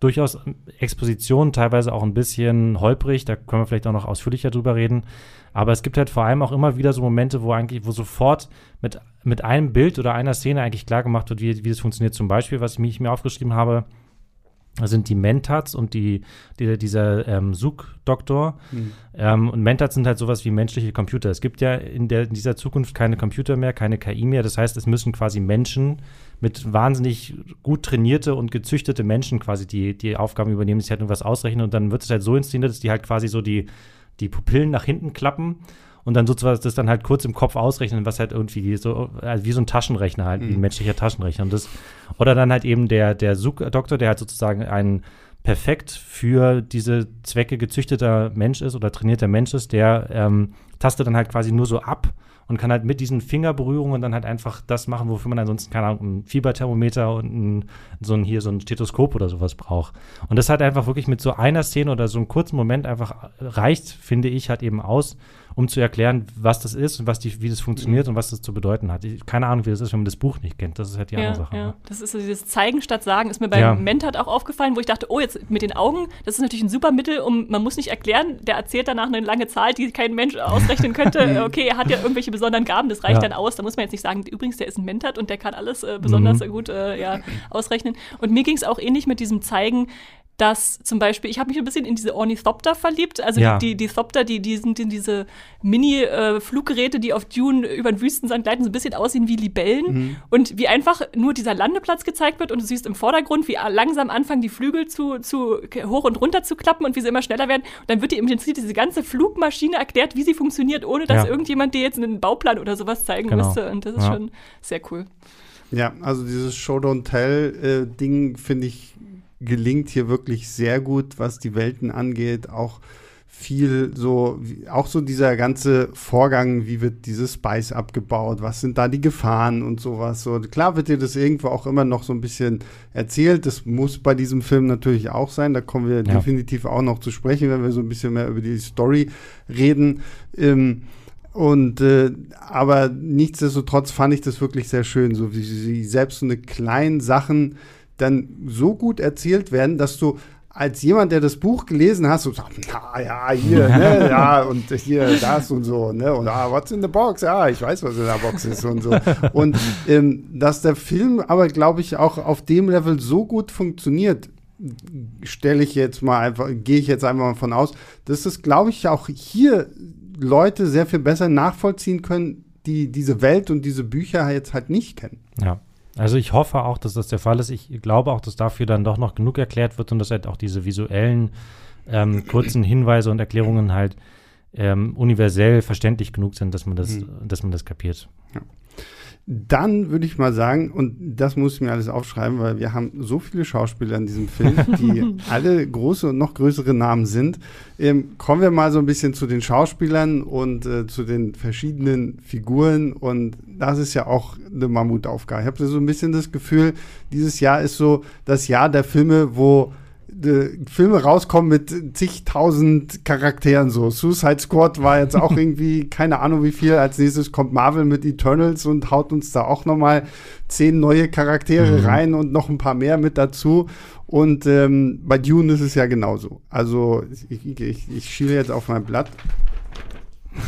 durchaus Expositionen, teilweise auch ein bisschen holprig, da können wir vielleicht auch noch ausführlicher drüber reden. Aber es gibt halt vor allem auch immer wieder so Momente, wo eigentlich, wo sofort mit, mit einem Bild oder einer Szene eigentlich klar gemacht wird, wie, wie das funktioniert. Zum Beispiel, was ich, mir aufgeschrieben habe, sind die Mentats und die, die dieser ähm, Sug-Doktor. Mhm. Ähm, und Mentats sind halt sowas wie menschliche Computer. Es gibt ja in, der, in dieser Zukunft keine Computer mehr, keine KI mehr. Das heißt, es müssen quasi Menschen mit wahnsinnig gut trainierte und gezüchtete Menschen quasi die, die Aufgaben übernehmen, die sich halt irgendwas ausrechnen. Und dann wird es halt so inszeniert, dass die halt quasi so die die Pupillen nach hinten klappen und dann sozusagen das dann halt kurz im Kopf ausrechnen, was halt irgendwie so, also wie so ein Taschenrechner halt, mhm. wie ein mhm. menschlicher Taschenrechner. Und das, oder dann halt eben der, der Doktor, der halt sozusagen ein perfekt für diese Zwecke gezüchteter Mensch ist oder trainierter Mensch ist, der ähm, tastet dann halt quasi nur so ab und kann halt mit diesen Fingerberührungen dann halt einfach das machen, wofür man ansonsten, keine Ahnung, ein Fieberthermometer und ein, so ein, hier so ein Stethoskop oder sowas braucht. Und das halt einfach wirklich mit so einer Szene oder so einem kurzen Moment einfach reicht, finde ich, halt eben aus, um zu erklären, was das ist und was die, wie das funktioniert mhm. und was das zu bedeuten hat. Ich, keine Ahnung, wie das ist, wenn man das Buch nicht kennt. Das ist halt die ja, andere Sache. Ja. Ne? Das ist so dieses Zeigen statt Sagen, ist mir beim ja. Mentat auch aufgefallen, wo ich dachte, oh, jetzt mit den Augen, das ist natürlich ein super Mittel, um, man muss nicht erklären, der erzählt danach eine lange Zahl, die kein Mensch ausrechnen könnte. okay, er hat ja irgendwelche besonderen Gaben, das reicht dann aus. Da muss man jetzt nicht sagen, übrigens, der ist ein Mentat und der kann alles äh, besonders mhm. gut äh, ja, ausrechnen. Und mir ging es auch ähnlich mit diesem Zeigen, dass zum Beispiel, ich habe mich ein bisschen in diese Ornithopter verliebt. Also ja. die, die Thopter, die, die sind in diese Mini-Fluggeräte, äh, die auf Dune über den Wüstensand gleiten, so ein bisschen aussehen wie Libellen. Mhm. Und wie einfach nur dieser Landeplatz gezeigt wird und du siehst im Vordergrund, wie langsam anfangen die Flügel zu, zu hoch und runter zu klappen und wie sie immer schneller werden. Und dann wird dir im Prinzip diese ganze Flugmaschine erklärt, wie sie funktioniert, ohne dass ja. irgendjemand dir jetzt einen Bauplan oder sowas zeigen genau. müsste. Und das ist ja. schon sehr cool. Ja, also dieses Show Don't Tell-Ding äh, finde ich gelingt hier wirklich sehr gut, was die Welten angeht. Auch viel so, auch so dieser ganze Vorgang, wie wird dieses Spice abgebaut, was sind da die Gefahren und sowas. So, klar wird dir das irgendwo auch immer noch so ein bisschen erzählt. Das muss bei diesem Film natürlich auch sein. Da kommen wir ja. definitiv auch noch zu sprechen, wenn wir so ein bisschen mehr über die Story reden. Ähm, Und äh, aber nichtsdestotrotz fand ich das wirklich sehr schön, so wie sie selbst so eine kleinen Sachen dann so gut erzählt werden, dass du als jemand, der das Buch gelesen hast, so sagt, na ja, hier, ne, ja, und hier, das und so, ne, und ah, what's in the box? Ja, ich weiß, was in der Box ist und so. Und ähm, dass der Film aber, glaube ich, auch auf dem Level so gut funktioniert, stelle ich jetzt mal einfach, gehe ich jetzt einfach mal von aus, dass das, glaube ich, auch hier Leute sehr viel besser nachvollziehen können, die diese Welt und diese Bücher jetzt halt nicht kennen. Ja. Also ich hoffe auch, dass das der Fall ist. Ich glaube auch, dass dafür dann doch noch genug erklärt wird und dass halt auch diese visuellen ähm, kurzen Hinweise und Erklärungen halt ähm, universell verständlich genug sind, dass man das, mhm. dass man das kapiert. Ja. Dann würde ich mal sagen, und das muss ich mir alles aufschreiben, weil wir haben so viele Schauspieler in diesem Film, die alle große und noch größere Namen sind. Ähm, kommen wir mal so ein bisschen zu den Schauspielern und äh, zu den verschiedenen Figuren. Und das ist ja auch eine Mammutaufgabe. Ich habe so ein bisschen das Gefühl, dieses Jahr ist so das Jahr der Filme, wo Filme rauskommen mit zigtausend Charakteren so. Suicide Squad war jetzt auch irgendwie keine Ahnung wie viel. Als nächstes kommt Marvel mit Eternals und haut uns da auch noch mal zehn neue Charaktere mhm. rein und noch ein paar mehr mit dazu. Und ähm, bei Dune ist es ja genauso. Also ich, ich, ich schiele jetzt auf mein Blatt,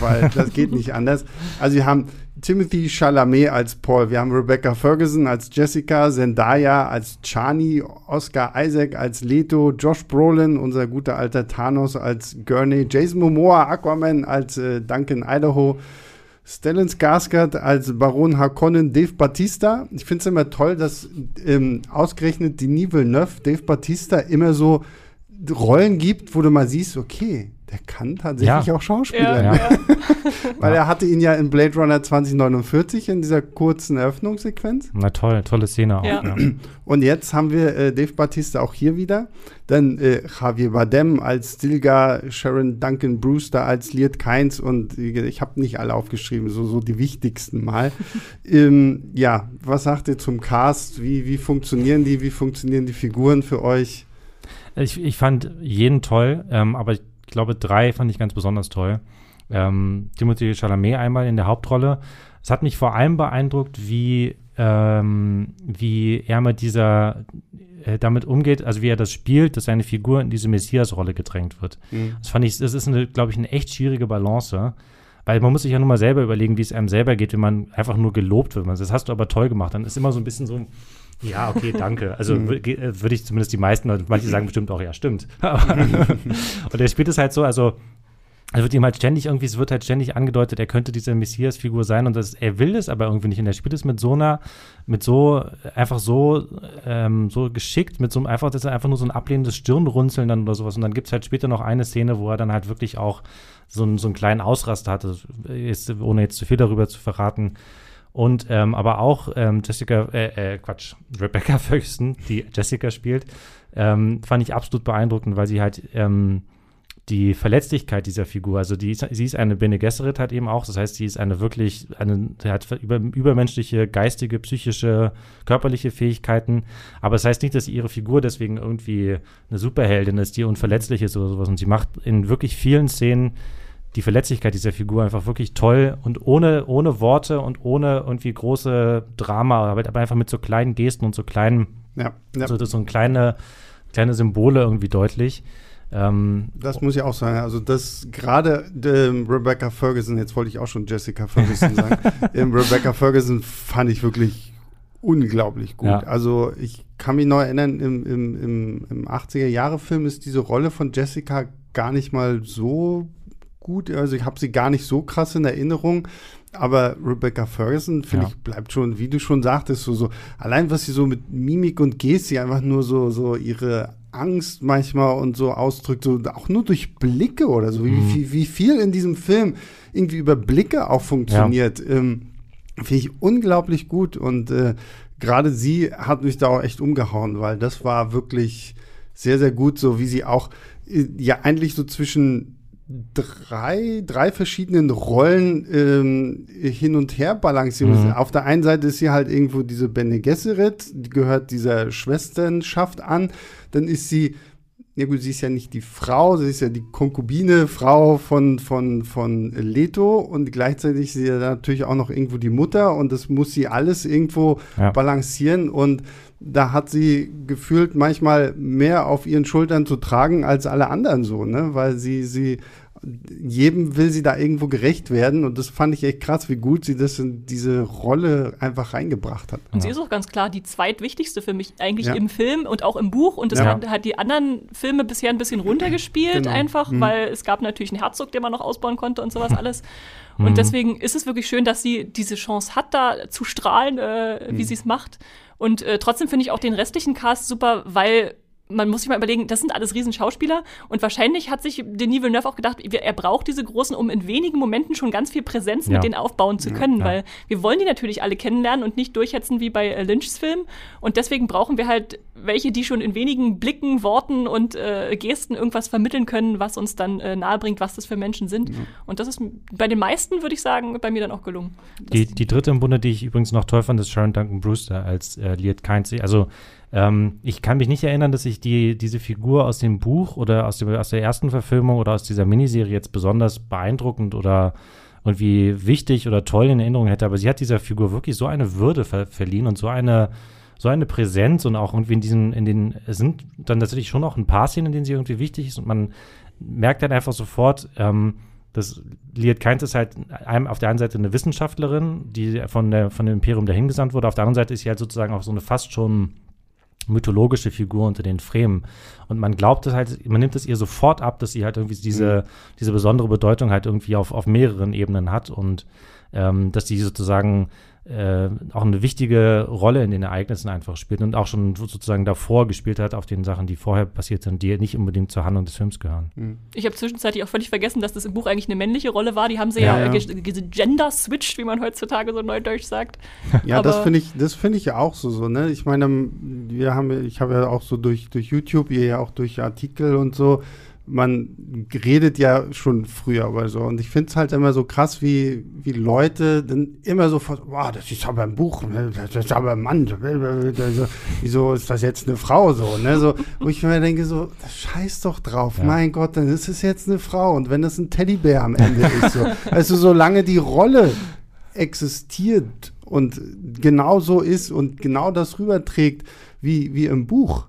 weil das geht nicht anders. Also wir haben Timothy Chalamet als Paul, wir haben Rebecca Ferguson als Jessica, Zendaya als Chani, Oscar Isaac als Leto, Josh Brolin, unser guter alter Thanos als Gurney, Jason Momoa, Aquaman als äh, Duncan Idaho, Stellan Skarsgård als Baron Harkonnen, Dave Batista. Ich finde es immer toll, dass ähm, ausgerechnet Denis Villeneuve Dave Batista immer so Rollen gibt, wo du mal siehst, okay, der kann tatsächlich ja. auch Schauspieler. Ja, ja. Weil er hatte ihn ja in Blade Runner 2049 in dieser kurzen Eröffnungssequenz. Na toll, tolle Szene auch. Und jetzt haben wir äh, Dave Batista auch hier wieder. Dann äh, Javier Bardem als Stilgar, Sharon Duncan Brewster als Liet Kynes und ich habe nicht alle aufgeschrieben, so, so die wichtigsten mal. ähm, ja, was sagt ihr zum Cast? Wie, wie funktionieren die? Wie funktionieren die Figuren für euch? Ich, ich fand jeden toll, ähm, aber ich glaube, drei fand ich ganz besonders toll. Ähm, Timothy Chalamet einmal in der Hauptrolle. Es hat mich vor allem beeindruckt, wie, ähm, wie er mit dieser äh, damit umgeht, also wie er das spielt, dass seine Figur in diese Messias-Rolle gedrängt wird. Mhm. Das fand ich, das ist, glaube ich, eine echt schwierige Balance. Weil man muss sich ja nur mal selber überlegen, wie es einem selber geht, wenn man einfach nur gelobt wird. Das hast du aber toll gemacht. Dann ist immer so ein bisschen so, ja, okay, danke. Also mhm. äh, würde ich zumindest die meisten, manche sagen bestimmt auch, ja, stimmt. und er spielt es halt so, also es wird ihm halt ständig irgendwie, es wird halt ständig angedeutet, er könnte diese Messias-Figur sein und das, er will es aber irgendwie nicht. Und er spielt es mit so einer, mit so, einfach so, ähm, so geschickt, mit so einem, einfach, das ist einfach nur so ein ablehnendes Stirnrunzeln dann oder sowas. Und dann gibt es halt später noch eine Szene, wo er dann halt wirklich auch so, einen, so einen kleinen Ausraster hatte, ist, ohne jetzt zu viel darüber zu verraten. Und ähm, aber auch ähm, Jessica, äh, äh, Quatsch, Rebecca Ferguson, die Jessica spielt, ähm, fand ich absolut beeindruckend, weil sie halt ähm, die Verletzlichkeit dieser Figur, also die, sie ist eine Bene Gesserit halt eben auch, das heißt, sie ist eine wirklich, eine, sie hat über, übermenschliche, geistige, psychische, körperliche Fähigkeiten, aber das heißt nicht, dass ihre Figur deswegen irgendwie eine Superheldin ist, die unverletzlich ist oder sowas. Und sie macht in wirklich vielen Szenen die Verletzlichkeit dieser Figur einfach wirklich toll und ohne, ohne Worte und ohne irgendwie große Drama, aber einfach mit so kleinen Gesten und so kleinen, ja, ja. So, so kleine, kleine Symbole irgendwie deutlich. Ähm, das muss ich auch sagen. Also, das gerade ähm, Rebecca Ferguson, jetzt wollte ich auch schon Jessica Ferguson sagen, ähm, Rebecca Ferguson fand ich wirklich unglaublich gut. Ja. Also, ich kann mich noch erinnern, im, im, im, im 80er-Jahre-Film ist diese Rolle von Jessica gar nicht mal so gut. Also, ich habe sie gar nicht so krass in Erinnerung. Aber Rebecca Ferguson, finde ja. ich, bleibt schon, wie du schon sagtest, so, so, allein was sie so mit Mimik und Gestik einfach nur so, so ihre Angst manchmal und so ausdrückt, so auch nur durch Blicke oder so, wie, mhm. wie, wie viel in diesem Film irgendwie über Blicke auch funktioniert, ja. ähm, finde ich unglaublich gut und äh, gerade sie hat mich da auch echt umgehauen, weil das war wirklich sehr, sehr gut, so wie sie auch äh, ja eigentlich so zwischen drei, drei verschiedenen Rollen ähm, hin und her balancieren. Mhm. Auf der einen Seite ist sie halt irgendwo diese Bene Gesserit, die gehört dieser Schwesternschaft an. Dann ist sie ja gut, sie ist ja nicht die Frau, sie ist ja die Konkubine, Frau von, von, von Leto und gleichzeitig ist sie ja natürlich auch noch irgendwo die Mutter und das muss sie alles irgendwo ja. balancieren und da hat sie gefühlt manchmal mehr auf ihren Schultern zu tragen als alle anderen so, ne, weil sie, sie jedem will sie da irgendwo gerecht werden und das fand ich echt krass, wie gut sie das in diese Rolle einfach reingebracht hat. Und ja. sie ist auch ganz klar die zweitwichtigste für mich eigentlich ja. im Film und auch im Buch und das ja. hat die anderen Filme bisher ein bisschen runtergespielt genau. einfach, mhm. weil es gab natürlich einen Herzog, den man noch ausbauen konnte und sowas alles. Und mhm. deswegen ist es wirklich schön, dass sie diese Chance hat, da zu strahlen, äh, wie mhm. sie es macht. Und äh, trotzdem finde ich auch den restlichen Cast super, weil man muss sich mal überlegen, das sind alles Riesenschauspieler und wahrscheinlich hat sich Denis Villeneuve auch gedacht, er braucht diese Großen, um in wenigen Momenten schon ganz viel Präsenz ja. mit denen aufbauen zu können, ja. weil wir wollen die natürlich alle kennenlernen und nicht durchhetzen wie bei äh, Lynchs Film und deswegen brauchen wir halt welche, die schon in wenigen Blicken, Worten und äh, Gesten irgendwas vermitteln können, was uns dann äh, nahebringt, was das für Menschen sind. Ja. Und das ist bei den meisten, würde ich sagen, bei mir dann auch gelungen. Die, die dritte im Bunde, die ich übrigens noch toll fand, ist Sharon Duncan Brewster als äh, Liet Kinsey. Also ähm, ich kann mich nicht erinnern, dass ich die, diese Figur aus dem Buch oder aus, dem, aus der ersten Verfilmung oder aus dieser Miniserie jetzt besonders beeindruckend oder irgendwie wichtig oder toll in Erinnerung hätte, aber sie hat dieser Figur wirklich so eine Würde ver verliehen und so eine so eine Präsenz und auch irgendwie in diesen, in den, es sind dann tatsächlich schon auch ein paar Szenen, in denen sie irgendwie wichtig ist und man merkt dann einfach sofort, ähm, dass Liet Keins ist halt auf der einen Seite eine Wissenschaftlerin, die von, der, von dem Imperium dahin gesandt wurde, auf der anderen Seite ist sie halt sozusagen auch so eine fast schon mythologische Figur unter den Fremen. Und man glaubt es halt, man nimmt es ihr sofort ab, dass sie halt irgendwie diese, mhm. diese besondere Bedeutung halt irgendwie auf, auf mehreren Ebenen hat und ähm, dass sie sozusagen äh, auch eine wichtige Rolle in den Ereignissen einfach spielt und auch schon sozusagen davor gespielt hat auf den Sachen, die vorher passiert sind, die nicht unbedingt zur Handlung des Films gehören. Mhm. Ich habe zwischenzeitlich auch völlig vergessen, dass das im Buch eigentlich eine männliche Rolle war. Die haben sie ja, ja, ja. gender-switched, wie man heutzutage so neudeutsch sagt. Ja, Aber das finde ich, das finde ich ja auch so, so, ne? Ich meine, wir haben, ich habe ja auch so durch, durch YouTube, ihr ja auch durch Artikel und so, man redet ja schon früher über so. Und ich finde es halt immer so krass, wie, wie Leute dann immer sofort, wow, das ist aber ein Buch, ne? das ist aber ein Mann. Wieso ist das jetzt eine Frau so? Ne? so wo ich mir denke, so, scheiß doch drauf, ja. mein Gott, dann ist es jetzt eine Frau. Und wenn das ein Teddybär am Ende ist, so. Also solange die Rolle existiert und genau so ist und genau das rüberträgt wie, wie im Buch,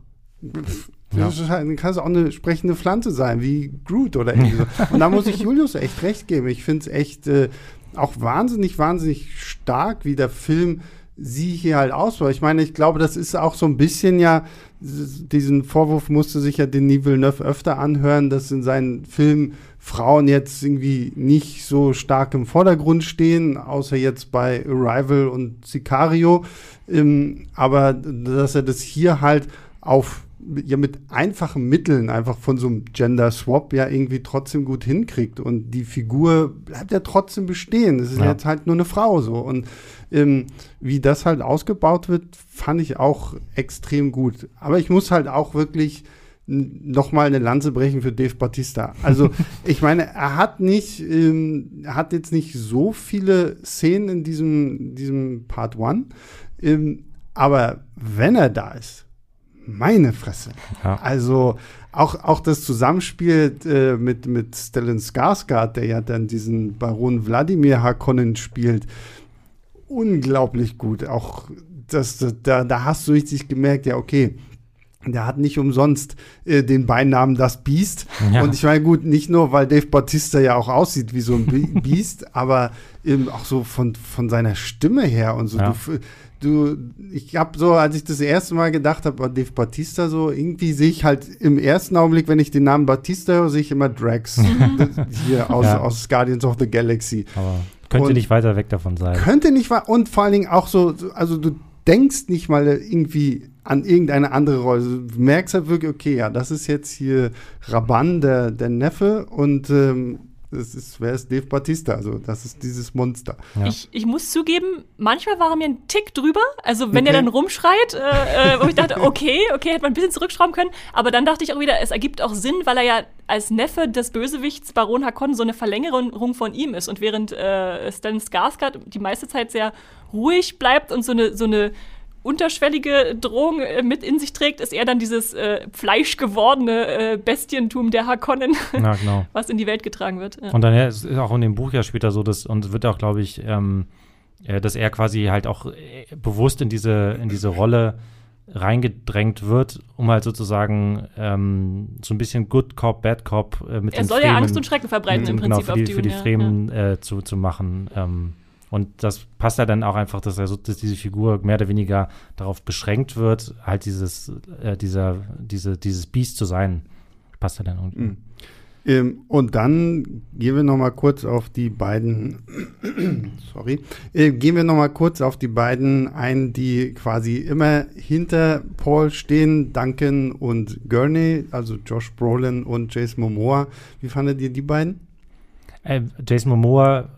ja. Das halt, kann es auch eine sprechende Pflanze sein, wie Groot oder irgendwie so. Und da muss ich Julius echt recht geben. Ich finde es echt äh, auch wahnsinnig, wahnsinnig stark, wie der Film sie hier halt ausbaut. Ich meine, ich glaube, das ist auch so ein bisschen ja, diesen Vorwurf musste sich ja Denis Villeneuve öfter anhören, dass in seinen Filmen Frauen jetzt irgendwie nicht so stark im Vordergrund stehen, außer jetzt bei Arrival und Sicario. Ähm, aber dass er das hier halt auf ja mit einfachen Mitteln einfach von so einem Gender Swap ja irgendwie trotzdem gut hinkriegt und die Figur bleibt ja trotzdem bestehen. Das ist ja. jetzt halt nur eine Frau so und ähm, wie das halt ausgebaut wird, fand ich auch extrem gut. Aber ich muss halt auch wirklich noch mal eine Lanze brechen für Dave Batista. Also ich meine, er hat nicht, ähm, er hat jetzt nicht so viele Szenen in diesem, diesem Part One, ähm, aber wenn er da ist, meine Fresse. Ja. Also auch, auch das Zusammenspiel äh, mit, mit Stellan Skarsgård, der ja dann diesen Baron Wladimir Harkonnen spielt, unglaublich gut. Auch das, da, da hast du richtig gemerkt, ja, okay, der hat nicht umsonst äh, den Beinamen das Biest. Ja. Und ich meine, gut, nicht nur, weil Dave Bautista ja auch aussieht wie so ein Biest, aber eben auch so von, von seiner Stimme her und so. Ja. Du, du, ich habe so, als ich das erste Mal gedacht habe, Dave Batista so, irgendwie sehe ich halt im ersten Augenblick, wenn ich den Namen Batista höre, sehe ich immer Drax hier aus, ja. aus Guardians of the Galaxy. Aber könnte und nicht weiter weg davon sein. Könnte nicht und vor allen Dingen auch so, also du denkst nicht mal irgendwie an irgendeine andere Rolle. Du merkst halt wirklich, okay, ja, das ist jetzt hier Raban, der, der Neffe und ähm, das ist, wer ist Dave Batista? Also, das ist dieses Monster. Ja. Ich, ich muss zugeben, manchmal war er mir ein Tick drüber. Also, wenn okay. er dann rumschreit, äh, äh, wo ich dachte, okay, okay, hätte man ein bisschen zurückschrauben können. Aber dann dachte ich auch wieder, es ergibt auch Sinn, weil er ja als Neffe des Bösewichts Baron Hakon so eine Verlängerung von ihm ist. Und während äh, Stan Skarsgård die meiste Zeit sehr ruhig bleibt und so eine, so eine unterschwellige Drohung äh, mit in sich trägt, ist eher dann dieses äh, fleischgewordene äh, Bestientum der Hakonnen, ja, genau. was in die Welt getragen wird. Ja. Und dann ja, ist auch in dem Buch ja später so, dass, und wird auch, glaube ich, ähm, äh, dass er quasi halt auch äh, bewusst in diese, in diese Rolle reingedrängt wird, um halt sozusagen ähm, so ein bisschen Good Cop, Bad Cop äh, mit er den soll Fremen, ja Angst und Schrecken verbreiten im genau, Prinzip für die, für die Fremen ja. zu, zu machen. Ähm, und das passt ja dann auch einfach, dass, er so, dass diese Figur mehr oder weniger darauf beschränkt wird, halt dieses, äh, dieser, diese, dieses Biest zu sein. Passt ja dann irgendwie. Mhm. Ähm, und dann gehen wir noch mal kurz auf die beiden, sorry, äh, gehen wir noch mal kurz auf die beiden ein, die quasi immer hinter Paul stehen, Duncan und Gurney, also Josh Brolin und Jason Momoa. Wie fandet ihr die beiden? Äh, Jason Momoa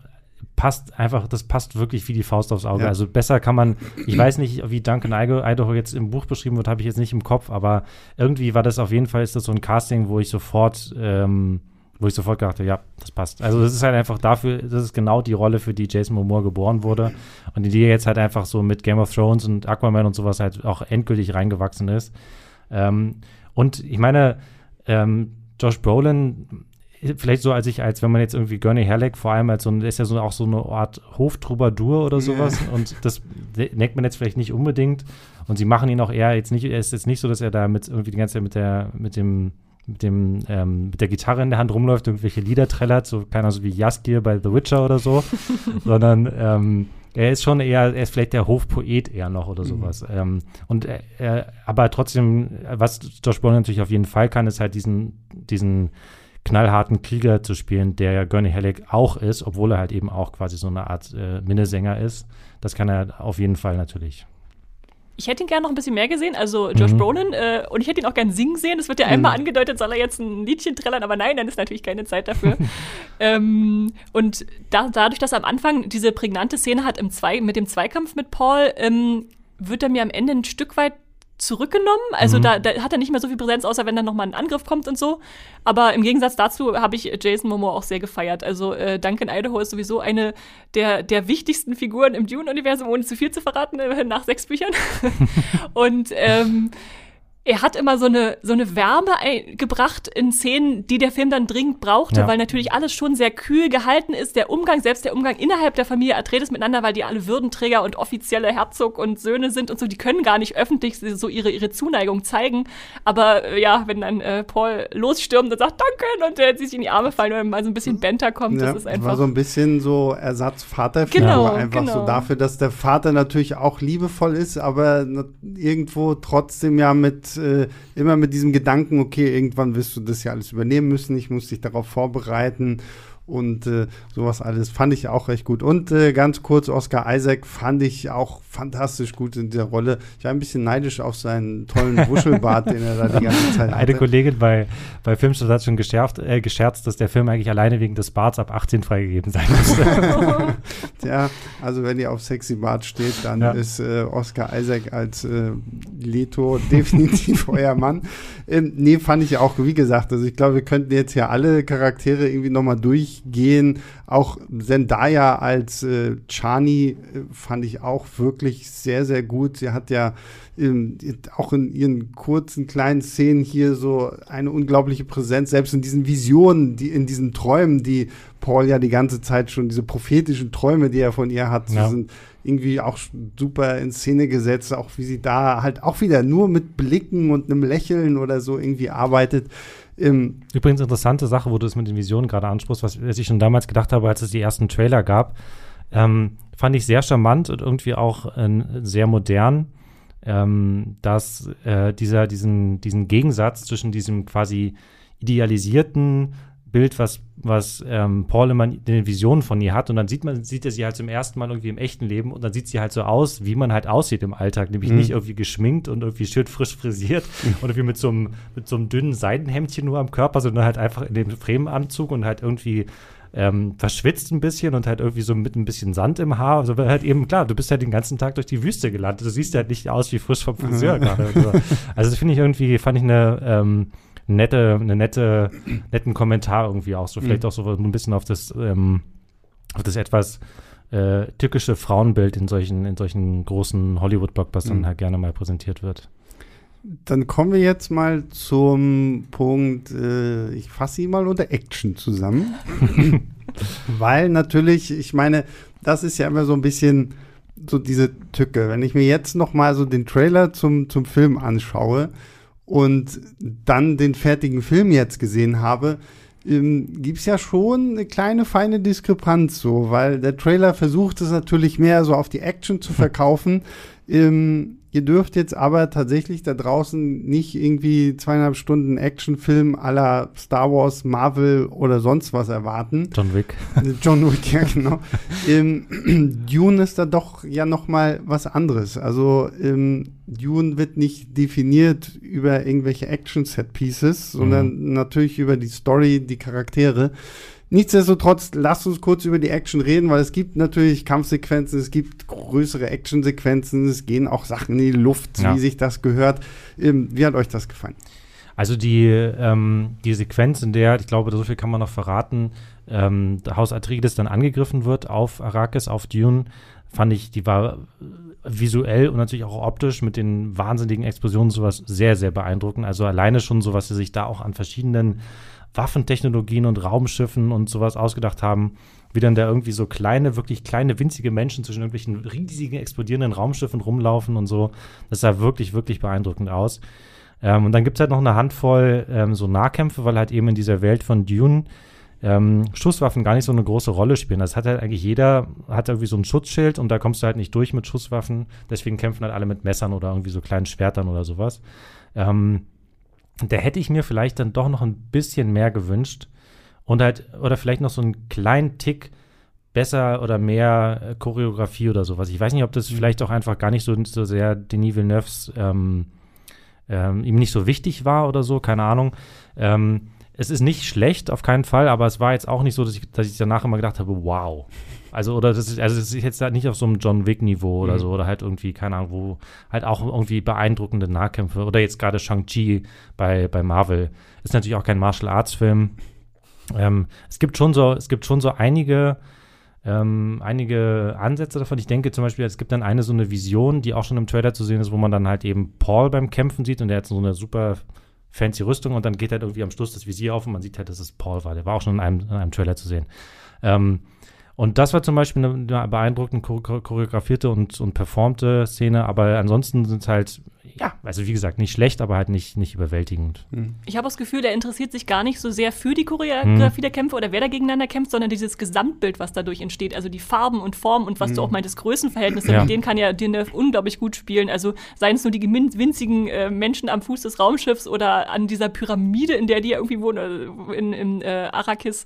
passt einfach, das passt wirklich wie die Faust aufs Auge. Ja. Also besser kann man, ich weiß nicht, wie Duncan Idaho jetzt im Buch beschrieben wird, habe ich jetzt nicht im Kopf, aber irgendwie war das auf jeden Fall, ist das so ein Casting, wo ich sofort, ähm, wo ich sofort gedacht habe, ja, das passt. Also das ist halt einfach dafür, das ist genau die Rolle, für die Jason Momoa geboren wurde und in die er jetzt halt einfach so mit Game of Thrones und Aquaman und sowas halt auch endgültig reingewachsen ist. Ähm, und ich meine, ähm, Josh Brolin vielleicht so als ich, als wenn man jetzt irgendwie Gurney Halleck vor allem als so ein, ist ja so auch so eine Art Hoftroubadour oder sowas yeah. und das denkt man jetzt vielleicht nicht unbedingt und sie machen ihn auch eher jetzt nicht, es ist jetzt nicht so, dass er da mit irgendwie die ganze Zeit mit der, mit dem mit dem ähm, mit der Gitarre in der Hand rumläuft, irgendwelche Lieder trällert, so keiner so wie Jaskier bei The Witcher oder so, sondern ähm, er ist schon eher, er ist vielleicht der Hofpoet eher noch oder mhm. sowas. Mhm. Ähm, und er, aber trotzdem, was Josh Brolin natürlich auf jeden Fall kann, ist halt diesen, diesen knallharten Krieger zu spielen, der ja Gurney Halleck auch ist, obwohl er halt eben auch quasi so eine Art äh, Minnesänger ist. Das kann er auf jeden Fall natürlich. Ich hätte ihn gerne noch ein bisschen mehr gesehen, also Josh mhm. Brolin, äh, und ich hätte ihn auch gerne singen sehen. Es wird ja mhm. einmal angedeutet, soll er jetzt ein Liedchen trällern, aber nein, dann ist natürlich keine Zeit dafür. ähm, und da, dadurch, dass er am Anfang diese prägnante Szene hat im Zwei, mit dem Zweikampf mit Paul, ähm, wird er mir am Ende ein Stück weit zurückgenommen. Also mhm. da, da, hat er nicht mehr so viel Präsenz, außer wenn dann nochmal ein Angriff kommt und so. Aber im Gegensatz dazu habe ich Jason Momoa auch sehr gefeiert. Also äh, Duncan Idaho ist sowieso eine der, der wichtigsten Figuren im Dune-Universum, ohne zu viel zu verraten, äh, nach sechs Büchern. und ähm, er hat immer so eine, so eine Wärme gebracht in Szenen, die der Film dann dringend brauchte, ja. weil natürlich alles schon sehr kühl gehalten ist. Der Umgang, selbst der Umgang innerhalb der Familie Atreides miteinander, weil die alle Würdenträger und offizielle Herzog und Söhne sind und so, die können gar nicht öffentlich so ihre, ihre Zuneigung zeigen. Aber äh, ja, wenn dann äh, Paul losstürmt und sagt, danke, und der sich in die Arme fallen oder mal so ein bisschen Benter kommt, ja, das ist einfach. War so ein bisschen so Ersatzvaterfigur, genau, einfach genau. so dafür, dass der Vater natürlich auch liebevoll ist, aber irgendwo trotzdem ja mit äh, immer mit diesem Gedanken, okay, irgendwann wirst du das ja alles übernehmen müssen, ich muss dich darauf vorbereiten und äh, sowas alles fand ich auch recht gut. Und äh, ganz kurz, Oscar Isaac fand ich auch fantastisch gut in der Rolle. Ich war ein bisschen neidisch auf seinen tollen Wuschelbart, den er da die ganze Zeit hatte. Eine Kollegin bei, bei Filmstadt hat schon geschärft, äh, gescherzt, dass der Film eigentlich alleine wegen des Barts ab 18 freigegeben sein müsste. ja, also wenn ihr auf Sexy Bart steht, dann ja. ist äh, Oscar Isaac als äh, Leto definitiv euer Mann. Ähm, nee, fand ich auch, wie gesagt, also ich glaube, wir könnten jetzt hier alle Charaktere irgendwie nochmal durchgehen. Auch Zendaya als äh, Chani äh, fand ich auch wirklich sehr, sehr gut. Sie hat ja ähm, auch in ihren kurzen kleinen Szenen hier so eine unglaubliche Präsenz, selbst in diesen Visionen, die in diesen Träumen, die Paul ja die ganze Zeit schon, diese prophetischen Träume, die er von ihr hat, ja. sind irgendwie auch super in Szene gesetzt, auch wie sie da halt auch wieder nur mit Blicken und einem Lächeln oder so irgendwie arbeitet. Ähm, Übrigens interessante Sache, wo du es mit den Visionen gerade ansprichst, was, was ich schon damals gedacht habe, als es die ersten Trailer gab, ähm, fand ich sehr charmant und irgendwie auch äh, sehr modern, ähm, dass äh, dieser, diesen, diesen Gegensatz zwischen diesem quasi idealisierten Bild, was, was ähm, Paul immer in den Visionen von ihr hat. Und dann sieht man, sieht er sie halt zum ersten Mal irgendwie im echten Leben und dann sieht sie halt so aus, wie man halt aussieht im Alltag. Nämlich mhm. nicht irgendwie geschminkt und irgendwie schön frisch frisiert mhm. oder wie mit so, einem, mit so einem dünnen Seidenhemdchen nur am Körper, sondern halt einfach in dem Fremenanzug und halt irgendwie ähm, verschwitzt ein bisschen und halt irgendwie so mit ein bisschen Sand im Haar. Also halt eben, klar, du bist halt den ganzen Tag durch die Wüste gelandet. Du siehst halt nicht aus wie frisch vom Friseur mhm. gerade. So. Also das finde ich irgendwie, fand ich eine ähm, nette, eine nette, netten Kommentar irgendwie auch so. Vielleicht mhm. auch so ein bisschen auf das, ähm, auf das etwas äh, tückische Frauenbild in solchen, in solchen großen Hollywood-Blockbustern mhm. halt gerne mal präsentiert wird. Dann kommen wir jetzt mal zum Punkt, äh, ich fasse ihn mal unter Action zusammen. Weil natürlich, ich meine, das ist ja immer so ein bisschen so diese Tücke. Wenn ich mir jetzt noch mal so den Trailer zum, zum Film anschaue und dann den fertigen Film jetzt gesehen habe, ähm, gibt es ja schon eine kleine feine Diskrepanz so, weil der Trailer versucht es natürlich mehr so auf die Action zu verkaufen. ähm, Ihr dürft jetzt aber tatsächlich da draußen nicht irgendwie zweieinhalb Stunden Actionfilm aller Star Wars, Marvel oder sonst was erwarten. John Wick. John Wick, ja genau. ähm, Dune ist da doch ja noch mal was anderes. Also ähm, Dune wird nicht definiert über irgendwelche Action-Set-Pieces, sondern mhm. natürlich über die Story, die Charaktere. Nichtsdestotrotz, lasst uns kurz über die Action reden, weil es gibt natürlich Kampfsequenzen, es gibt größere Actionsequenzen, es gehen auch Sachen in die Luft, ja. wie sich das gehört. Ähm, wie hat euch das gefallen? Also die, ähm, die Sequenz, in der, ich glaube, so viel kann man noch verraten, ähm, Haus Atreides dann angegriffen wird auf Arrakis, auf Dune, fand ich, die war visuell und natürlich auch optisch mit den wahnsinnigen Explosionen sowas sehr, sehr beeindruckend. Also alleine schon so, was sie sich da auch an verschiedenen Waffentechnologien und Raumschiffen und sowas ausgedacht haben, wie dann da irgendwie so kleine, wirklich kleine, winzige Menschen zwischen irgendwelchen riesigen, explodierenden Raumschiffen rumlaufen und so. Das sah wirklich, wirklich beeindruckend aus. Ähm, und dann gibt es halt noch eine Handvoll ähm, so Nahkämpfe, weil halt eben in dieser Welt von Dune ähm, Schusswaffen gar nicht so eine große Rolle spielen. Das hat halt eigentlich jeder, hat irgendwie so ein Schutzschild und da kommst du halt nicht durch mit Schusswaffen. Deswegen kämpfen halt alle mit Messern oder irgendwie so kleinen Schwertern oder sowas. Ähm, da hätte ich mir vielleicht dann doch noch ein bisschen mehr gewünscht und halt, oder vielleicht noch so einen kleinen Tick besser oder mehr äh, Choreografie oder sowas. Ich weiß nicht, ob das mhm. vielleicht auch einfach gar nicht so, so sehr Denis Villeneuves ähm, ähm, ihm nicht so wichtig war oder so, keine Ahnung. Ähm, es ist nicht schlecht, auf keinen Fall, aber es war jetzt auch nicht so, dass ich, dass ich danach immer gedacht habe, wow. Also, oder das ist, also das ist jetzt halt nicht auf so einem John Wick-Niveau oder mhm. so, oder halt irgendwie, keine Ahnung, wo halt auch irgendwie beeindruckende Nahkämpfe, oder jetzt gerade Shang-Chi bei, bei Marvel. Ist natürlich auch kein Martial Arts-Film. Ähm, es gibt schon so, es gibt schon so einige, ähm, einige Ansätze davon. Ich denke zum Beispiel, es gibt dann eine so eine Vision, die auch schon im Trailer zu sehen ist, wo man dann halt eben Paul beim Kämpfen sieht und der hat so eine super fancy Rüstung und dann geht halt irgendwie am Schluss das Visier auf und man sieht halt, dass es Paul war. Der war auch schon in einem, in einem Trailer zu sehen. Ähm, und das war zum Beispiel eine, beeindruckend choreografierte und, und performte Szene, aber ansonsten sind es halt, ja, also wie gesagt, nicht schlecht, aber halt nicht, nicht überwältigend. Hm. Ich habe das Gefühl, der interessiert sich gar nicht so sehr für die Choreografie hm. der Kämpfe oder wer da gegeneinander kämpft, sondern dieses Gesamtbild, was dadurch entsteht. Also die Farben und Formen und was hm. du auch meintest, Größenverhältnisse, ja. mit denen kann ja Deneuve unglaublich gut spielen. Also seien es nur die winzigen äh, Menschen am Fuß des Raumschiffs oder an dieser Pyramide, in der die irgendwie wohnen, äh, in, in äh, Arrakis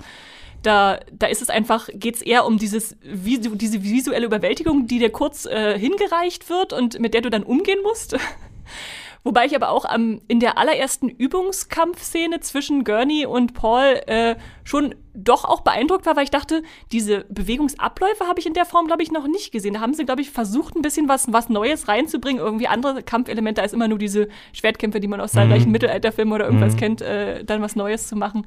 da, da ist es einfach, geht es eher um dieses, diese visuelle Überwältigung, die dir kurz äh, hingereicht wird und mit der du dann umgehen musst. Wobei ich aber auch am, in der allerersten Übungskampfszene zwischen Gurney und Paul äh, schon doch auch beeindruckt war, weil ich dachte, diese Bewegungsabläufe habe ich in der Form, glaube ich, noch nicht gesehen. Da haben sie, glaube ich, versucht, ein bisschen was, was Neues reinzubringen. Irgendwie andere Kampfelemente als immer nur diese Schwertkämpfe, die man aus zahlreichen mhm. Mittelalterfilmen oder irgendwas mhm. kennt, äh, dann was Neues zu machen.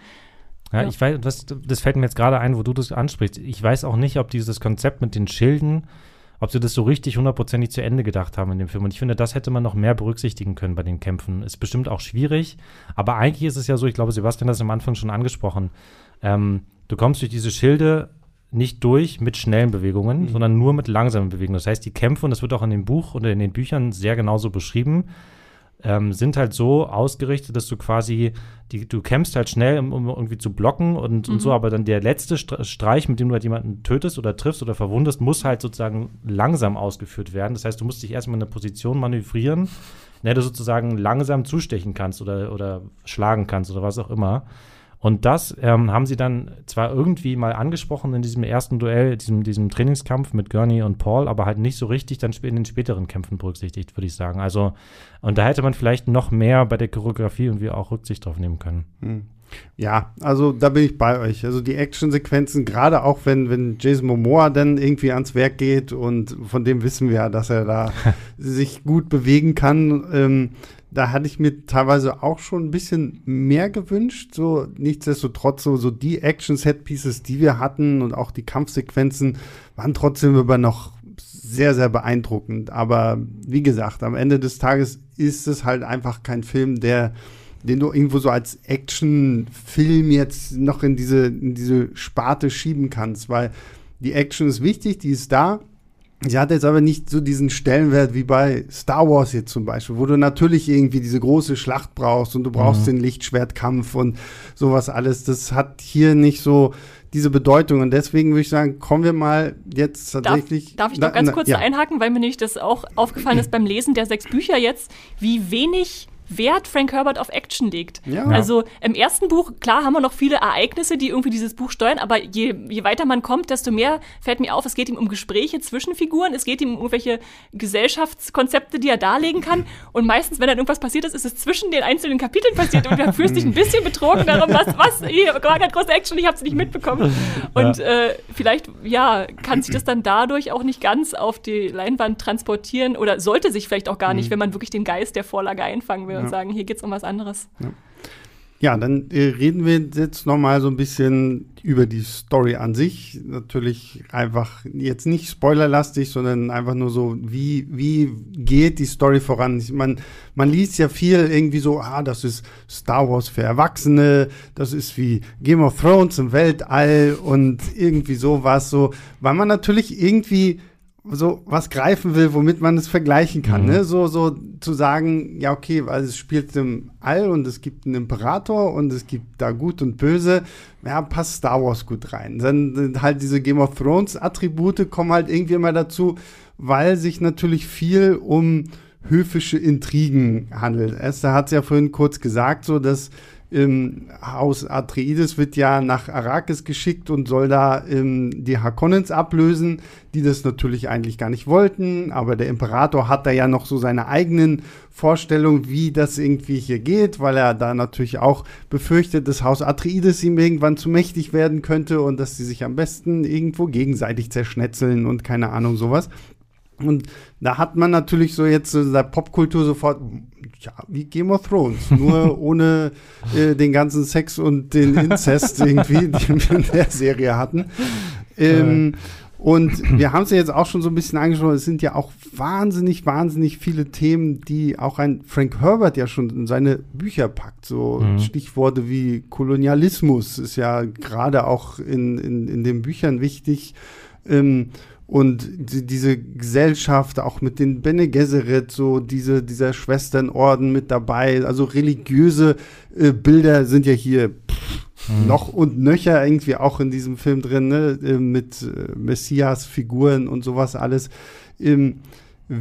Ja, ja, ich weiß, das, das fällt mir jetzt gerade ein, wo du das ansprichst. Ich weiß auch nicht, ob dieses Konzept mit den Schilden, ob sie das so richtig hundertprozentig zu Ende gedacht haben in dem Film. Und ich finde, das hätte man noch mehr berücksichtigen können bei den Kämpfen. Ist bestimmt auch schwierig, aber eigentlich ist es ja so, ich glaube, Sebastian hat es am Anfang schon angesprochen. Ähm, du kommst durch diese Schilde nicht durch mit schnellen Bewegungen, mhm. sondern nur mit langsamen Bewegungen. Das heißt, die Kämpfe, und das wird auch in dem Buch oder in den Büchern sehr genauso beschrieben, ähm, sind halt so ausgerichtet, dass du quasi, die, du kämpfst halt schnell, um, um irgendwie zu blocken und, mhm. und so, mhm. aber dann der letzte Streich, mit dem du halt jemanden tötest oder triffst oder verwundest, muss halt sozusagen langsam ausgeführt werden. Das heißt, du musst dich erstmal in eine Position manövrieren, in der du sozusagen langsam zustechen kannst oder, oder schlagen kannst oder was auch immer. Und das ähm, haben sie dann zwar irgendwie mal angesprochen in diesem ersten Duell, diesem, diesem Trainingskampf mit Gurney und Paul, aber halt nicht so richtig dann in den späteren Kämpfen berücksichtigt, würde ich sagen. Also, und da hätte man vielleicht noch mehr bei der Choreografie irgendwie auch Rücksicht drauf nehmen können. Hm. Ja, also da bin ich bei euch. Also die Actionsequenzen, gerade auch wenn, wenn Jason Momoa dann irgendwie ans Werk geht und von dem wissen wir ja, dass er da sich gut bewegen kann. Ähm, da hatte ich mir teilweise auch schon ein bisschen mehr gewünscht. So nichtsdestotrotz so, so die Action-Set-Pieces, die wir hatten und auch die Kampfsequenzen waren trotzdem über noch sehr, sehr beeindruckend. Aber wie gesagt, am Ende des Tages ist es halt einfach kein Film, der den du irgendwo so als Actionfilm jetzt noch in diese, in diese Sparte schieben kannst, weil die Action ist wichtig, die ist da, Sie hat jetzt aber nicht so diesen Stellenwert wie bei Star Wars jetzt zum Beispiel, wo du natürlich irgendwie diese große Schlacht brauchst und du brauchst mhm. den Lichtschwertkampf und sowas alles. Das hat hier nicht so diese Bedeutung. Und deswegen würde ich sagen, kommen wir mal jetzt tatsächlich. Darf, darf ich noch ganz kurz ja. einhaken, weil mir nämlich das auch aufgefallen ist beim Lesen der sechs Bücher jetzt, wie wenig Wert Frank Herbert auf Action legt. Ja. Also im ersten Buch, klar, haben wir noch viele Ereignisse, die irgendwie dieses Buch steuern, aber je, je weiter man kommt, desto mehr fällt mir auf, es geht ihm um Gespräche zwischen Figuren, es geht ihm um irgendwelche Gesellschaftskonzepte, die er darlegen kann. Und meistens, wenn dann irgendwas passiert ist, ist es zwischen den einzelnen Kapiteln passiert und du fühlst dich ein bisschen betrogen darum, was, was, hier war gerade große Action, ich habe sie nicht mitbekommen. Und ja. äh, vielleicht, ja, kann sich das dann dadurch auch nicht ganz auf die Leinwand transportieren oder sollte sich vielleicht auch gar nicht, mhm. wenn man wirklich den Geist der Vorlage einfangen will und sagen, hier geht es um was anderes. Ja. Ja, dann äh, reden wir jetzt noch mal so ein bisschen über die Story an sich. Natürlich einfach jetzt nicht spoilerlastig, sondern einfach nur so, wie, wie geht die Story voran? Man, man liest ja viel irgendwie so, ah, das ist Star Wars für Erwachsene, das ist wie Game of Thrones im Weltall und irgendwie sowas so, weil man natürlich irgendwie so was greifen will, womit man es vergleichen kann. Mhm. Ne? So, so zu sagen, ja, okay, weil es spielt im All und es gibt einen Imperator und es gibt da Gut und Böse, ja, passt Star Wars gut rein. Dann halt diese Game of Thrones Attribute kommen halt irgendwie immer dazu, weil sich natürlich viel um höfische Intrigen handelt. Esther hat es ja vorhin kurz gesagt, so dass im Haus Atreides wird ja nach Arrakis geschickt und soll da ähm, die Harkonnens ablösen, die das natürlich eigentlich gar nicht wollten. Aber der Imperator hat da ja noch so seine eigenen Vorstellungen, wie das irgendwie hier geht, weil er da natürlich auch befürchtet, dass Haus Atreides ihm irgendwann zu mächtig werden könnte und dass sie sich am besten irgendwo gegenseitig zerschnetzeln und keine Ahnung sowas. Und da hat man natürlich so jetzt in der Popkultur sofort, ja, wie Game of Thrones, nur ohne äh, den ganzen Sex und den Inzest irgendwie, den wir in der Serie hatten. Ähm, und wir haben es ja jetzt auch schon so ein bisschen angesprochen, es sind ja auch wahnsinnig, wahnsinnig viele Themen, die auch ein Frank Herbert ja schon in seine Bücher packt. So mhm. Stichworte wie Kolonialismus ist ja gerade auch in, in, in den Büchern wichtig. Ähm, und die, diese Gesellschaft, auch mit den Bene Gesserit, so diese, dieser Schwesternorden mit dabei, also religiöse äh, Bilder sind ja hier pff, mhm. noch und nöcher irgendwie auch in diesem Film drin, ne? Äh, mit äh, Messias-Figuren und sowas alles. Ähm,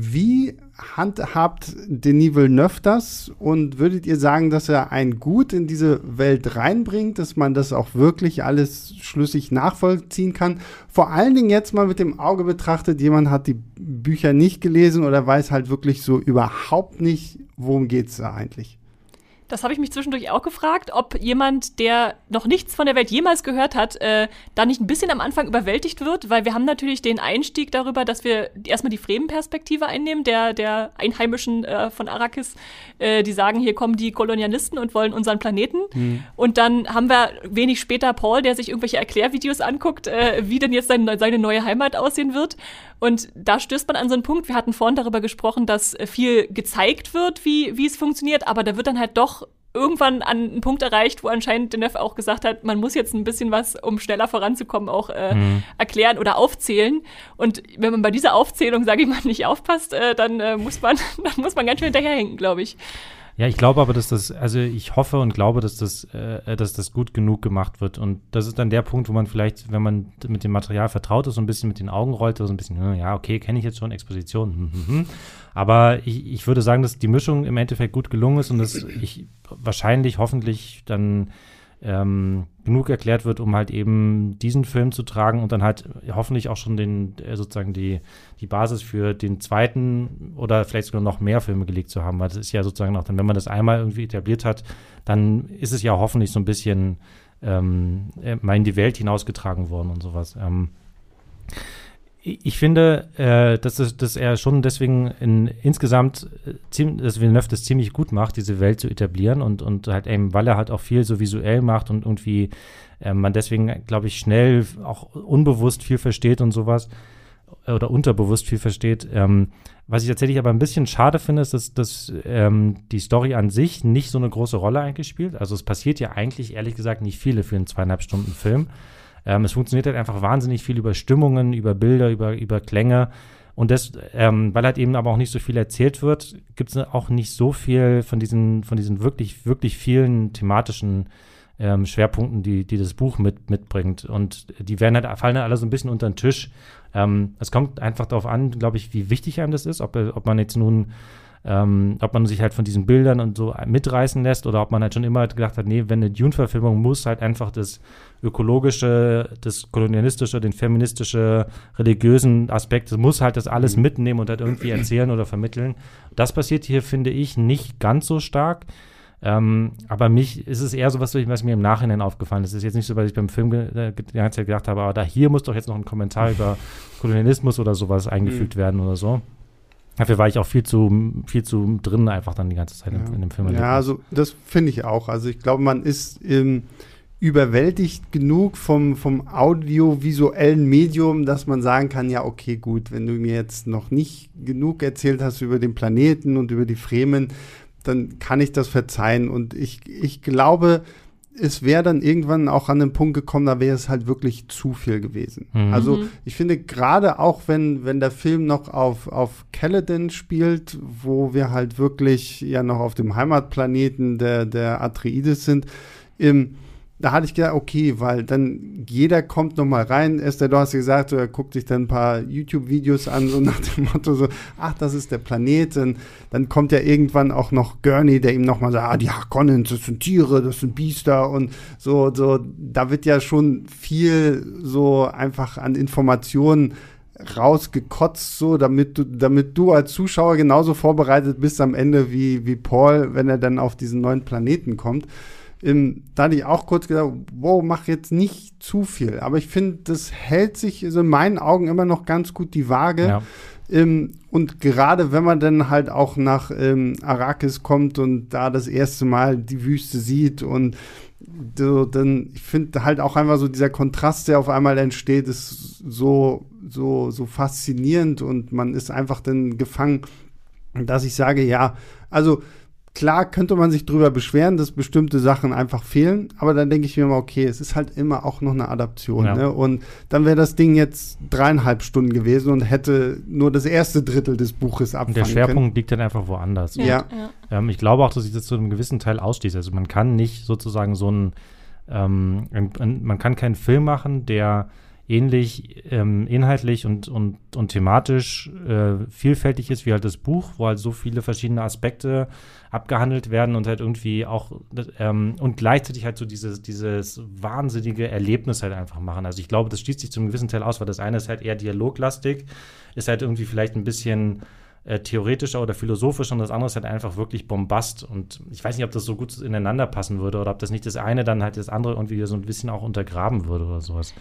wie handhabt Denis Villeneuve das und würdet ihr sagen, dass er ein Gut in diese Welt reinbringt, dass man das auch wirklich alles schlüssig nachvollziehen kann? Vor allen Dingen jetzt mal mit dem Auge betrachtet, jemand hat die Bücher nicht gelesen oder weiß halt wirklich so überhaupt nicht, worum geht es da eigentlich? Das habe ich mich zwischendurch auch gefragt, ob jemand, der noch nichts von der Welt jemals gehört hat, äh, da nicht ein bisschen am Anfang überwältigt wird, weil wir haben natürlich den Einstieg darüber, dass wir erstmal die Fremenperspektive einnehmen, der, der Einheimischen äh, von Arrakis, äh, die sagen, hier kommen die Kolonialisten und wollen unseren Planeten. Mhm. Und dann haben wir wenig später Paul, der sich irgendwelche Erklärvideos anguckt, äh, wie denn jetzt sein, seine neue Heimat aussehen wird. Und da stößt man an so einen Punkt, wir hatten vorhin darüber gesprochen, dass viel gezeigt wird, wie, wie es funktioniert, aber da wird dann halt doch irgendwann an einen Punkt erreicht, wo anscheinend Denef auch gesagt hat, man muss jetzt ein bisschen was, um schneller voranzukommen, auch äh, mhm. erklären oder aufzählen. Und wenn man bei dieser Aufzählung, sage ich mal, nicht aufpasst, äh, dann äh, muss man, dann muss man ganz schön hinterherhinken, glaube ich. Ja, ich glaube aber, dass das, also ich hoffe und glaube, dass das, äh, dass das gut genug gemacht wird. Und das ist dann der Punkt, wo man vielleicht, wenn man mit dem Material vertraut ist, so ein bisschen mit den Augen rollt, so ein bisschen, hm, ja, okay, kenne ich jetzt schon, Exposition. Hm, hm, hm. Aber ich, ich würde sagen, dass die Mischung im Endeffekt gut gelungen ist und dass ich wahrscheinlich, hoffentlich dann ähm, genug erklärt wird, um halt eben diesen Film zu tragen und dann halt hoffentlich auch schon den, äh, sozusagen die, die Basis für den zweiten oder vielleicht sogar noch mehr Filme gelegt zu haben, weil das ist ja sozusagen auch dann, wenn man das einmal irgendwie etabliert hat, dann ist es ja hoffentlich so ein bisschen ähm, äh, mal in die Welt hinausgetragen worden und sowas. Ähm, ich finde, äh, dass, dass er schon deswegen in, insgesamt, äh, dass Villeneuve das ziemlich gut macht, diese Welt zu etablieren und, und halt eben, weil er halt auch viel so visuell macht und irgendwie äh, man deswegen, glaube ich, schnell auch unbewusst viel versteht und sowas oder unterbewusst viel versteht. Ähm, was ich tatsächlich aber ein bisschen schade finde, ist, dass, dass ähm, die Story an sich nicht so eine große Rolle eigentlich spielt. Also es passiert ja eigentlich, ehrlich gesagt, nicht viele für einen zweieinhalb Stunden Film. Ähm, es funktioniert halt einfach wahnsinnig viel über Stimmungen, über Bilder, über, über Klänge. Und das, ähm, weil halt eben aber auch nicht so viel erzählt wird, gibt es auch nicht so viel von diesen, von diesen wirklich, wirklich vielen thematischen ähm, Schwerpunkten, die, die das Buch mit, mitbringt. Und die werden halt, fallen halt alle so ein bisschen unter den Tisch. Ähm, es kommt einfach darauf an, glaube ich, wie wichtig einem das ist, ob, ob man jetzt nun ähm, ob man sich halt von diesen Bildern und so mitreißen lässt oder ob man halt schon immer gedacht hat, nee, wenn eine Dune-Verfilmung muss halt einfach das ökologische, das kolonialistische, den feministische, religiösen Aspekt, das muss halt das alles mhm. mitnehmen und halt irgendwie erzählen oder vermitteln. Das passiert hier, finde ich, nicht ganz so stark. Ähm, aber mich ist es eher so was, was mir im Nachhinein aufgefallen ist. Es ist jetzt nicht so, weil ich beim Film ge die ganze Zeit gedacht habe, aber da hier muss doch jetzt noch ein Kommentar über Kolonialismus oder sowas eingefügt mhm. werden oder so. Dafür war ich auch viel zu, viel zu drin, einfach dann die ganze Zeit ja. in, in, dem Film. Ja, also das finde ich auch. Also ich glaube, man ist ähm, überwältigt genug vom, vom audiovisuellen Medium, dass man sagen kann, ja, okay, gut, wenn du mir jetzt noch nicht genug erzählt hast über den Planeten und über die Fremen, dann kann ich das verzeihen. Und ich, ich glaube, es wäre dann irgendwann auch an den Punkt gekommen, da wäre es halt wirklich zu viel gewesen. Mhm. Also mhm. ich finde gerade auch, wenn, wenn der Film noch auf, auf Caladan spielt, wo wir halt wirklich ja noch auf dem Heimatplaneten der, der Atreides sind, im da hatte ich gedacht, okay, weil dann jeder kommt noch mal rein. Esther, du hast gesagt, er guckt sich dann ein paar YouTube-Videos an, so nach dem Motto so, ach, das ist der Planet. Und dann kommt ja irgendwann auch noch Gurney, der ihm noch mal sagt, ah, die Harkonnens, das sind Tiere, das sind Biester und so, so. Da wird ja schon viel so einfach an Informationen rausgekotzt, so damit du, damit du als Zuschauer genauso vorbereitet bist am Ende wie, wie Paul, wenn er dann auf diesen neuen Planeten kommt ähm, da hatte ich auch kurz gedacht, wow, mach jetzt nicht zu viel. Aber ich finde, das hält sich also in meinen Augen immer noch ganz gut die Waage. Ja. Ähm, und gerade wenn man dann halt auch nach ähm, Arrakis kommt und da das erste Mal die Wüste sieht und so, dann, ich finde halt auch einfach so dieser Kontrast, der auf einmal entsteht, ist so, so, so faszinierend und man ist einfach dann gefangen, dass ich sage, ja, also Klar könnte man sich drüber beschweren, dass bestimmte Sachen einfach fehlen, aber dann denke ich mir mal, okay, es ist halt immer auch noch eine Adaption. Ja. Ne? Und dann wäre das Ding jetzt dreieinhalb Stunden gewesen und hätte nur das erste Drittel des Buches abfangen Der Schwerpunkt können. liegt dann einfach woanders. Ja. ja. Ähm, ich glaube auch, dass ich das zu einem gewissen Teil ausschließe. Also man kann nicht sozusagen so ein, ähm, man kann keinen Film machen, der ähnlich ähm, inhaltlich und, und, und thematisch äh, vielfältig ist wie halt das Buch, wo halt so viele verschiedene Aspekte abgehandelt werden und halt irgendwie auch ähm, und gleichzeitig halt so dieses, dieses wahnsinnige Erlebnis halt einfach machen. Also ich glaube, das schließt sich zum gewissen Teil aus, weil das eine ist halt eher dialoglastig, ist halt irgendwie vielleicht ein bisschen äh, theoretischer oder philosophischer und das andere ist halt einfach wirklich Bombast. Und ich weiß nicht, ob das so gut ineinander passen würde oder ob das nicht das eine dann halt das andere irgendwie so ein bisschen auch untergraben würde oder sowas.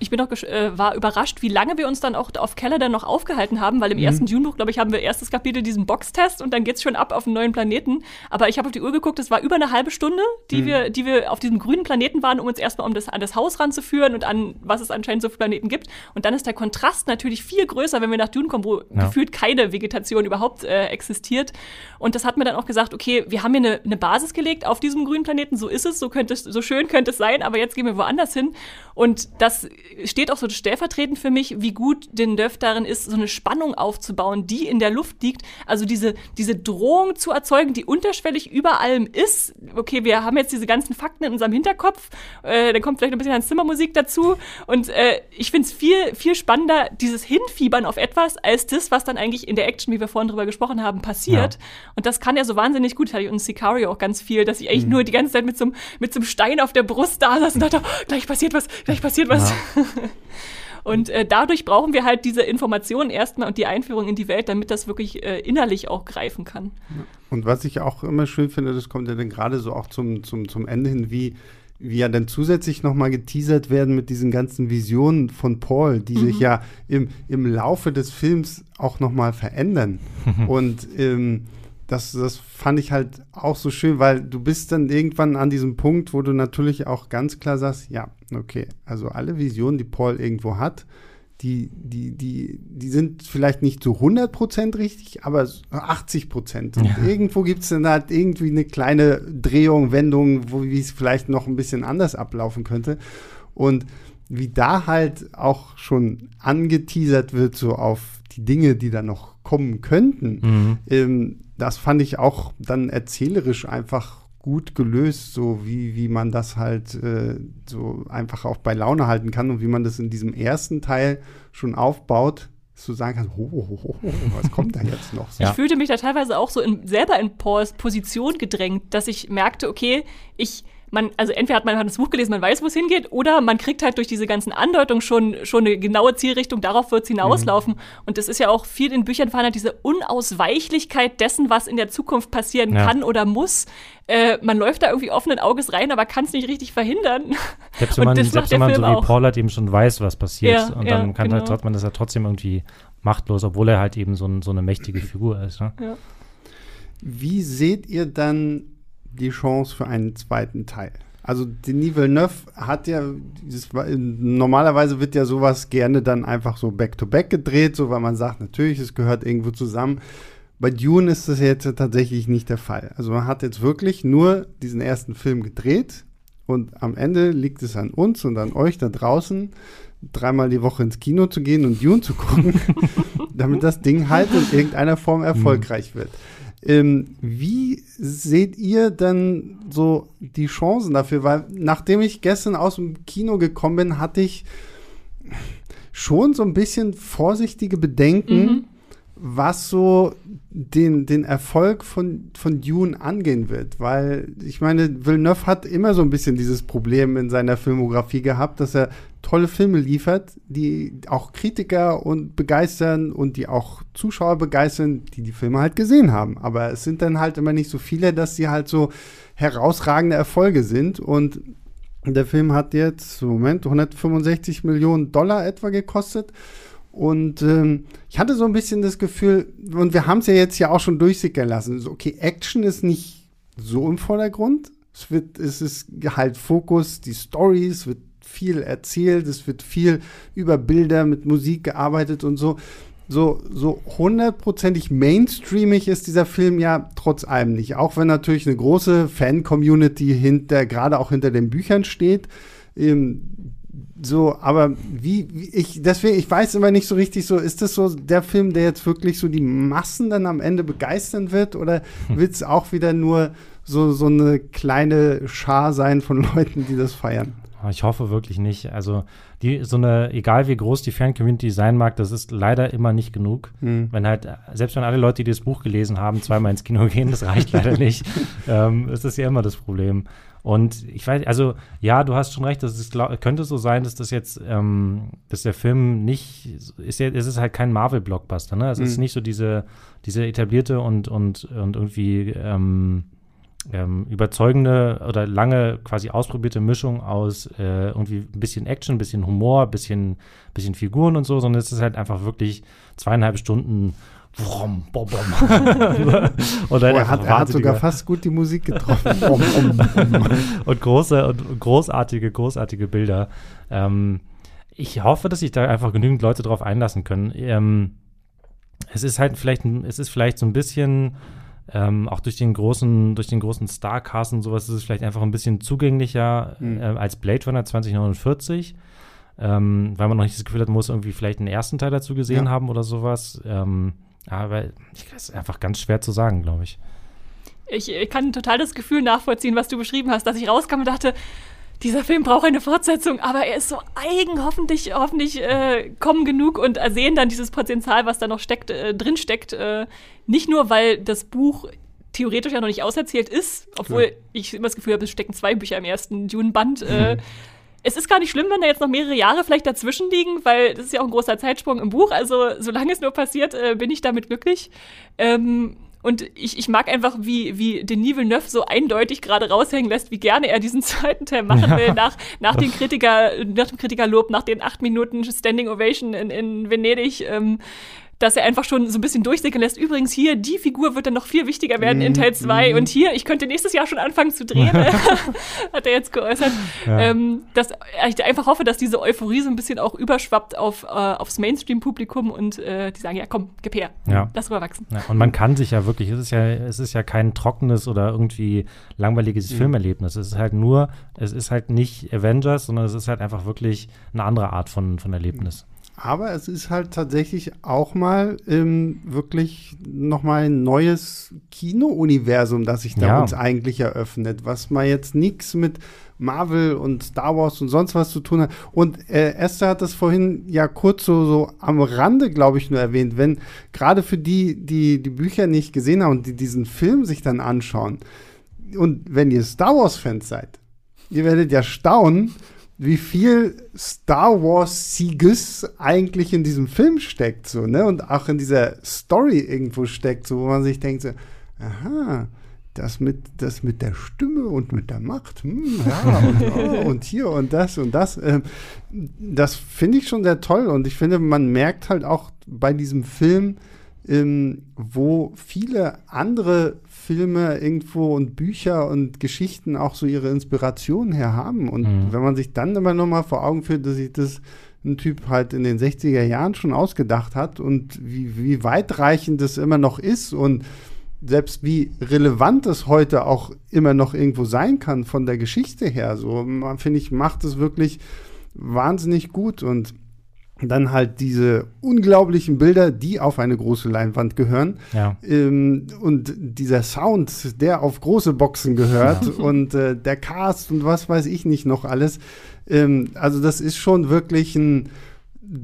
Ich bin auch äh, war überrascht, wie lange wir uns dann auch auf Keller dann noch aufgehalten haben, weil im mhm. ersten Dune-Buch, glaube ich, haben wir erstes Kapitel diesen Boxtest und dann geht es schon ab auf einen neuen Planeten. Aber ich habe auf die Uhr geguckt, es war über eine halbe Stunde, die, mhm. wir, die wir auf diesem grünen Planeten waren, um uns erstmal um das, an das Haus ranzuführen und an, was es anscheinend so für Planeten gibt. Und dann ist der Kontrast natürlich viel größer, wenn wir nach Dune kommen, wo ja. gefühlt keine Vegetation überhaupt äh, existiert. Und das hat mir dann auch gesagt, okay, wir haben hier eine, eine Basis gelegt auf diesem grünen Planeten, so ist es, so könnte es, so schön könnte es sein, aber jetzt gehen wir woanders hin. Und das steht auch so stellvertretend für mich, wie gut den Döff darin ist, so eine Spannung aufzubauen, die in der Luft liegt. Also diese, diese Drohung zu erzeugen, die unterschwellig über allem ist. Okay, wir haben jetzt diese ganzen Fakten in unserem Hinterkopf, äh, dann kommt vielleicht ein bisschen Zimmermusik dazu. Und äh, ich finde es viel, viel spannender, dieses Hinfiebern auf etwas, als das, was dann eigentlich in der Action, wie wir vorhin drüber gesprochen haben, passiert. Ja. Und das kann ja so wahnsinnig gut. Hatte ich in Sicario auch ganz viel, dass ich eigentlich mhm. nur die ganze Zeit mit so, mit so einem Stein auf der Brust da saß und dachte, oh, gleich passiert was, gleich passiert was. Ja. Und äh, dadurch brauchen wir halt diese Informationen erstmal und die Einführung in die Welt, damit das wirklich äh, innerlich auch greifen kann. Und was ich auch immer schön finde, das kommt ja dann gerade so auch zum, zum, zum Ende hin, wie wie ja dann zusätzlich nochmal geteasert werden mit diesen ganzen Visionen von Paul, die mhm. sich ja im, im Laufe des Films auch nochmal verändern. Und ähm, das, das fand ich halt auch so schön, weil du bist dann irgendwann an diesem Punkt, wo du natürlich auch ganz klar sagst, ja, okay, also alle Visionen, die Paul irgendwo hat, die, die, die, die sind vielleicht nicht zu 100% richtig, aber 80%. Und ja. irgendwo gibt es dann halt irgendwie eine kleine Drehung, Wendung, wo wie es vielleicht noch ein bisschen anders ablaufen könnte. Und wie da halt auch schon angeteasert wird, so auf die Dinge, die da noch kommen könnten, mhm. ähm, das fand ich auch dann erzählerisch einfach gut gelöst, so wie, wie man das halt äh, so einfach auch bei Laune halten kann und wie man das in diesem ersten Teil schon aufbaut, zu sagen kann, ho, ho, ho, was kommt da jetzt noch? So. Ich fühlte mich da teilweise auch so in, selber in Pauls Position gedrängt, dass ich merkte, okay, ich man, also entweder hat man das Buch gelesen, man weiß, wo es hingeht, oder man kriegt halt durch diese ganzen Andeutungen schon, schon eine genaue Zielrichtung, darauf wird es hinauslaufen. Mhm. Und das ist ja auch viel in Büchern vorhanden, diese Unausweichlichkeit dessen, was in der Zukunft passieren ja. kann oder muss. Äh, man läuft da irgendwie offenen Auges rein, aber kann es nicht richtig verhindern. Selbst wenn man, selbst wenn man so wie auch. Paul halt eben schon weiß, was passiert, ja, und dann ja, kann halt genau. halt, man das ja trotzdem irgendwie machtlos, obwohl er halt eben so, ein, so eine mächtige Figur ist. Ne? Wie seht ihr dann die Chance für einen zweiten Teil. Also Denis Villeneuve hat ja, dieses, normalerweise wird ja sowas gerne dann einfach so back-to-back -back gedreht, so weil man sagt, natürlich, es gehört irgendwo zusammen. Bei Dune ist das jetzt tatsächlich nicht der Fall. Also man hat jetzt wirklich nur diesen ersten Film gedreht und am Ende liegt es an uns und an euch da draußen, dreimal die Woche ins Kino zu gehen und Dune zu gucken, damit das Ding halt in irgendeiner Form erfolgreich wird. Ähm, wie seht ihr denn so die Chancen dafür? Weil nachdem ich gestern aus dem Kino gekommen bin, hatte ich schon so ein bisschen vorsichtige Bedenken, mhm. was so den, den Erfolg von, von Dune angehen wird. Weil ich meine, Villeneuve hat immer so ein bisschen dieses Problem in seiner Filmografie gehabt, dass er tolle Filme liefert, die auch Kritiker und begeistern und die auch Zuschauer begeistern, die die Filme halt gesehen haben. Aber es sind dann halt immer nicht so viele, dass sie halt so herausragende Erfolge sind. Und der Film hat jetzt, Moment, 165 Millionen Dollar etwa gekostet. Und ähm, ich hatte so ein bisschen das Gefühl, und wir haben es ja jetzt ja auch schon durchsickern lassen, so, okay, Action ist nicht so im Vordergrund. Es wird, es ist halt Fokus, die Stories, wird viel erzählt, es wird viel über Bilder mit Musik gearbeitet und so. So, so hundertprozentig mainstreamig ist dieser Film ja trotz allem nicht. Auch wenn natürlich eine große Fan-Community hinter, gerade auch hinter den Büchern steht. Ähm, so, aber wie, wie, ich, deswegen, ich weiß immer nicht so richtig so, ist das so der Film, der jetzt wirklich so die Massen dann am Ende begeistern wird oder hm. wird es auch wieder nur so, so eine kleine Schar sein von Leuten, die das feiern? Ich hoffe wirklich nicht. Also die, so eine, egal wie groß die Fan-Community sein mag, das ist leider immer nicht genug. Mhm. Wenn halt, selbst wenn alle Leute, die das Buch gelesen haben, zweimal ins Kino gehen, das reicht leider nicht. Ähm, das ist ja immer das Problem. Und ich weiß, also ja, du hast schon recht, es glaub, könnte so sein, dass das jetzt, ähm, dass der Film nicht, ist ja, es ist halt kein Marvel-Blockbuster, ne? Es mhm. ist nicht so diese, diese etablierte und, und, und irgendwie ähm, ähm, überzeugende oder lange quasi ausprobierte Mischung aus äh, irgendwie ein bisschen Action, ein bisschen Humor, ein bisschen, bisschen Figuren und so, sondern es ist halt einfach wirklich zweieinhalb Stunden Vroom, bom, bom. und er, hat, er hat sogar fast gut die Musik getroffen. und große und großartige, großartige Bilder. Ähm, ich hoffe, dass sich da einfach genügend Leute drauf einlassen können. Ähm, es ist halt vielleicht, es ist vielleicht so ein bisschen ähm, auch durch den großen, durch den großen Starcast und sowas ist es vielleicht einfach ein bisschen zugänglicher mhm. äh, als Blade Runner 2049. Ähm, weil man noch nicht das Gefühl hat, man muss irgendwie vielleicht einen ersten Teil dazu gesehen ja. haben oder sowas. Ähm, aber ich, das ist einfach ganz schwer zu sagen, glaube ich. ich. Ich kann total das Gefühl nachvollziehen, was du beschrieben hast, dass ich rauskam und dachte, dieser Film braucht eine Fortsetzung, aber er ist so eigen, hoffentlich, hoffentlich äh, kommen genug und sehen dann dieses Potenzial, was da noch steckt, äh, drin steckt. Äh, nicht nur, weil das Buch theoretisch ja noch nicht auserzählt ist, obwohl ja. ich immer das Gefühl habe, es stecken zwei Bücher im ersten Dune-Band. Äh, mhm. Es ist gar nicht schlimm, wenn da jetzt noch mehrere Jahre vielleicht dazwischen liegen, weil das ist ja auch ein großer Zeitsprung im Buch. Also solange es nur passiert, äh, bin ich damit glücklich. Ähm, und ich, ich mag einfach, wie, wie Denis Villeneuve so eindeutig gerade raushängen lässt, wie gerne er diesen zweiten Teil machen will, nach, nach, den Kritiker, nach dem Kritikerlob, nach den acht Minuten Standing Ovation in, in Venedig. Ähm, dass er einfach schon so ein bisschen durchsickern lässt. Übrigens hier, die Figur wird dann noch viel wichtiger werden in Teil 2 mhm. und hier, ich könnte nächstes Jahr schon anfangen zu drehen, hat er jetzt geäußert. Ja. Ähm, dass ich einfach hoffe, dass diese Euphorie so ein bisschen auch überschwappt auf, äh, aufs Mainstream-Publikum und äh, die sagen, ja komm, gib her, ja. lass rüberwachsen. Ja, und man kann sich ja wirklich, es ist ja, es ist ja kein trockenes oder irgendwie langweiliges mhm. Filmerlebnis. Es ist halt nur, es ist halt nicht Avengers, sondern es ist halt einfach wirklich eine andere Art von, von Erlebnis. Aber es ist halt tatsächlich auch mal ähm, wirklich nochmal ein neues Kino-Universum, das sich da ja. uns eigentlich eröffnet, was mal jetzt nichts mit Marvel und Star Wars und sonst was zu tun hat. Und äh, Esther hat das vorhin ja kurz so, so am Rande, glaube ich, nur erwähnt, wenn gerade für die, die die Bücher nicht gesehen haben und die diesen Film sich dann anschauen und wenn ihr Star Wars-Fans seid, ihr werdet ja staunen, wie viel Star Wars Sieges eigentlich in diesem Film steckt, so, ne? Und auch in dieser Story irgendwo steckt, so, wo man sich denkt, so, aha, das mit, das mit der Stimme und mit der Macht, hm, ja, und, oh, und, hier und das und das, äh, das finde ich schon sehr toll und ich finde, man merkt halt auch bei diesem Film, ähm, wo viele andere Filme irgendwo und Bücher und Geschichten auch so ihre Inspiration her haben. Und mhm. wenn man sich dann immer noch mal vor Augen führt, dass sich das ein Typ halt in den 60er Jahren schon ausgedacht hat und wie, wie weitreichend das immer noch ist und selbst wie relevant es heute auch immer noch irgendwo sein kann von der Geschichte her. So, finde ich, macht es wirklich wahnsinnig gut und dann halt diese unglaublichen Bilder, die auf eine große Leinwand gehören. Ja. Ähm, und dieser Sound, der auf große Boxen gehört ja. und äh, der Cast und was weiß ich nicht noch alles. Ähm, also das ist schon wirklich ein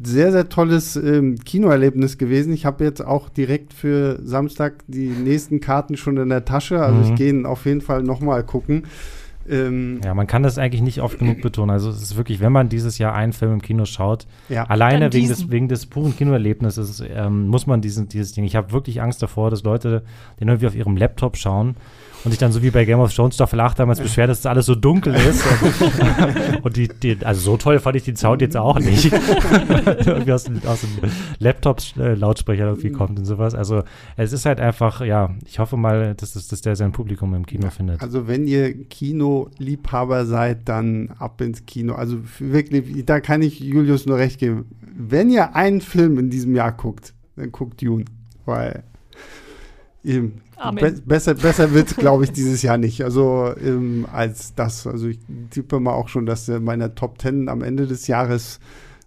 sehr, sehr tolles ähm, Kinoerlebnis gewesen. Ich habe jetzt auch direkt für Samstag die nächsten Karten schon in der Tasche. Also mhm. ich gehe auf jeden Fall noch mal gucken. Ähm, ja, man kann das eigentlich nicht oft genug betonen. Also es ist wirklich, wenn man dieses Jahr einen Film im Kino schaut, ja. alleine wegen des, wegen des puren Kinoerlebnisses ähm, muss man diesen, dieses Ding. Ich habe wirklich Angst davor, dass Leute den irgendwie auf ihrem Laptop schauen und sich dann so wie bei Game of Thrones Staffel 8 damals beschwert, dass es alles so dunkel ist. und, und die, die, also so toll fand ich den Sound jetzt auch nicht. irgendwie aus, aus dem Laptop-Lautsprecher äh, irgendwie kommt und sowas. Also es ist halt einfach, ja, ich hoffe mal, dass, das, dass der sein Publikum im Kino findet. Also wenn ihr Kino-Liebhaber seid, dann ab ins Kino. Also wirklich, da kann ich Julius nur recht geben. Wenn ihr einen Film in diesem Jahr guckt, dann guckt Dune. Weil Eben. Be besser, besser wird es, glaube ich, dieses Jahr nicht. Also ähm, als das. Also ich tippe mal auch schon, dass äh, meiner Top Ten am Ende des Jahres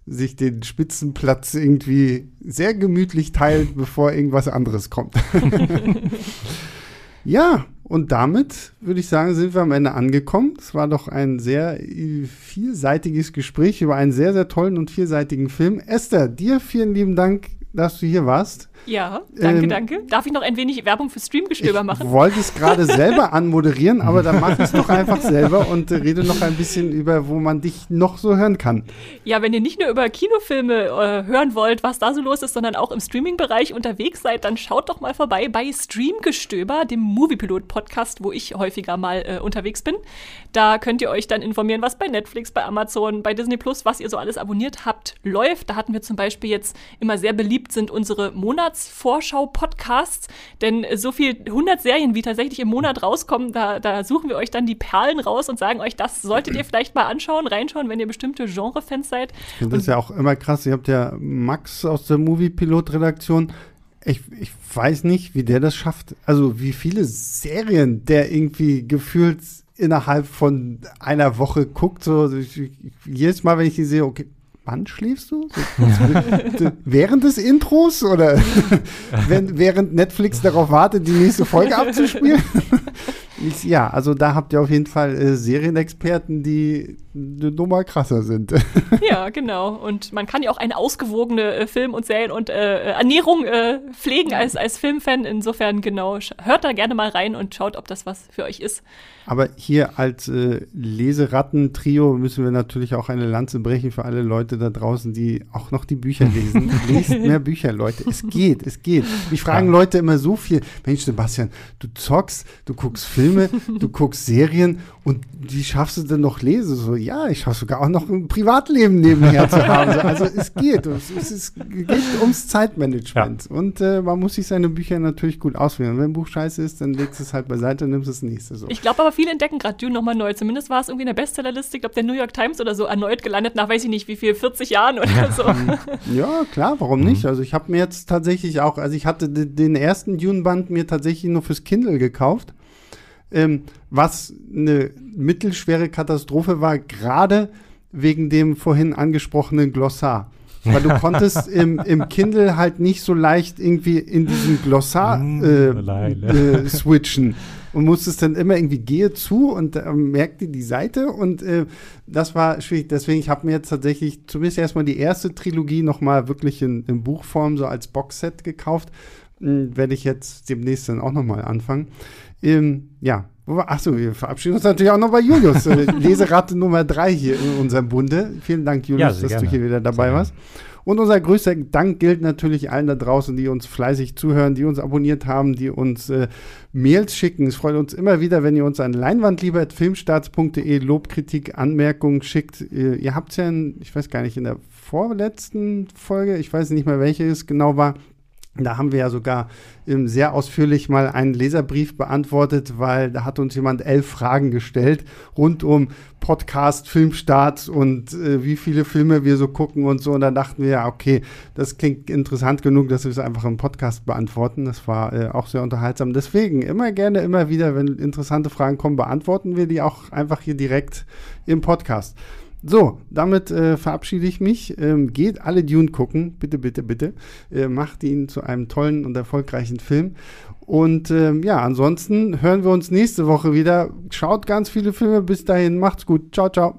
sich den Spitzenplatz irgendwie sehr gemütlich teilt, bevor irgendwas anderes kommt. ja, und damit würde ich sagen, sind wir am Ende angekommen. Es war doch ein sehr äh, vielseitiges Gespräch über einen sehr, sehr tollen und vielseitigen Film. Esther, dir vielen lieben Dank, dass du hier warst. Ja, danke, ähm, danke. Darf ich noch ein wenig Werbung für Streamgestöber machen? Ich wollte es gerade selber anmoderieren, aber dann mach es doch einfach selber und äh, rede noch ein bisschen über, wo man dich noch so hören kann. Ja, wenn ihr nicht nur über Kinofilme äh, hören wollt, was da so los ist, sondern auch im Streaming-Bereich unterwegs seid, dann schaut doch mal vorbei bei Streamgestöber, dem Moviepilot-Podcast, wo ich häufiger mal äh, unterwegs bin. Da könnt ihr euch dann informieren, was bei Netflix, bei Amazon, bei Disney Plus, was ihr so alles abonniert habt, läuft. Da hatten wir zum Beispiel jetzt immer sehr beliebt sind unsere Monats Monatsvorschau-Podcasts, denn so viel 100 Serien, wie tatsächlich im Monat rauskommen, da, da suchen wir euch dann die Perlen raus und sagen euch, das solltet ihr vielleicht mal anschauen, reinschauen, wenn ihr bestimmte Genre-Fans seid. Ich finde das ja auch immer krass. Ihr habt ja Max aus der Movie-Pilot-Redaktion. Ich, ich weiß nicht, wie der das schafft. Also wie viele Serien der irgendwie gefühlt innerhalb von einer Woche guckt. So, ich, jedes Mal, wenn ich die sehe, okay, wann schläfst du? So, während des Intros oder wenn, während Netflix darauf wartet, die nächste Folge abzuspielen? Ja, also da habt ihr auf jeden Fall äh, Serienexperten, die nochmal krasser sind. Ja, genau. Und man kann ja auch eine ausgewogene äh, Film- und Serien- und äh, Ernährung äh, pflegen als, als Filmfan. Insofern, genau, hört da gerne mal rein und schaut, ob das was für euch ist. Aber hier als äh, Leseratten-Trio müssen wir natürlich auch eine Lanze brechen für alle Leute da draußen, die auch noch die Bücher lesen. Lest mehr Bücher, Leute. Es geht, es geht. Mich fragen ja. Leute immer so viel. Mensch, Sebastian, du zockst, du guckst Filme, du guckst Serien und wie schaffst du denn noch lesen? So, ja, ich schaffe sogar auch noch ein Privatleben nebenher zu haben. Also es geht. Es, es, es geht ums Zeitmanagement. Ja. Und äh, man muss sich seine Bücher natürlich gut auswählen. Und wenn ein Buch scheiße ist, dann legst du es halt beiseite und nimmst das nächste. So. Ich glaube aber, viele entdecken gerade Dune nochmal neu. Zumindest war es irgendwie in der Bestsellerliste, ich glaube, der New York Times oder so erneut gelandet, nach weiß ich nicht wie viel, 40 Jahren oder ja. so. Ja, klar, warum nicht? Also ich habe mir jetzt tatsächlich auch, also ich hatte den ersten Dune-Band mir tatsächlich nur fürs Kindle gekauft. Ähm, was eine mittelschwere Katastrophe war, gerade wegen dem vorhin angesprochenen Glossar. Weil du konntest im, im Kindle halt nicht so leicht irgendwie in diesem Glossar hm, äh, äh, switchen und musstest dann immer irgendwie gehe zu und äh, merkte die Seite und äh, das war schwierig. Deswegen, ich habe mir jetzt tatsächlich zumindest erstmal die erste Trilogie nochmal wirklich in, in Buchform so als Boxset gekauft. Hm, Werde ich jetzt demnächst dann auch nochmal anfangen. Ähm, ja, Achso, wir verabschieden uns natürlich auch noch bei Julius. Äh, Leseratte Nummer drei hier in unserem Bunde. Vielen Dank, Julius, ja, dass gerne. du hier wieder dabei warst. Und unser größter Dank gilt natürlich allen da draußen, die uns fleißig zuhören, die uns abonniert haben, die uns äh, Mails schicken. Es freut uns immer wieder, wenn ihr uns an leinwandlieber.filmstarts.de Lobkritik, Anmerkungen schickt. Ihr, ihr habt es ja, in, ich weiß gar nicht, in der vorletzten Folge, ich weiß nicht mehr, welche es genau war, da haben wir ja sogar ähm, sehr ausführlich mal einen Leserbrief beantwortet, weil da hat uns jemand elf Fragen gestellt rund um Podcast, Filmstarts und äh, wie viele Filme wir so gucken und so. Und da dachten wir ja, okay, das klingt interessant genug, dass wir es einfach im Podcast beantworten. Das war äh, auch sehr unterhaltsam. Deswegen immer gerne, immer wieder, wenn interessante Fragen kommen, beantworten wir die auch einfach hier direkt im Podcast. So, damit äh, verabschiede ich mich. Ähm, geht alle Dune gucken, bitte, bitte, bitte. Äh, macht ihn zu einem tollen und erfolgreichen Film. Und ähm, ja, ansonsten hören wir uns nächste Woche wieder. Schaut ganz viele Filme. Bis dahin, macht's gut. Ciao, ciao.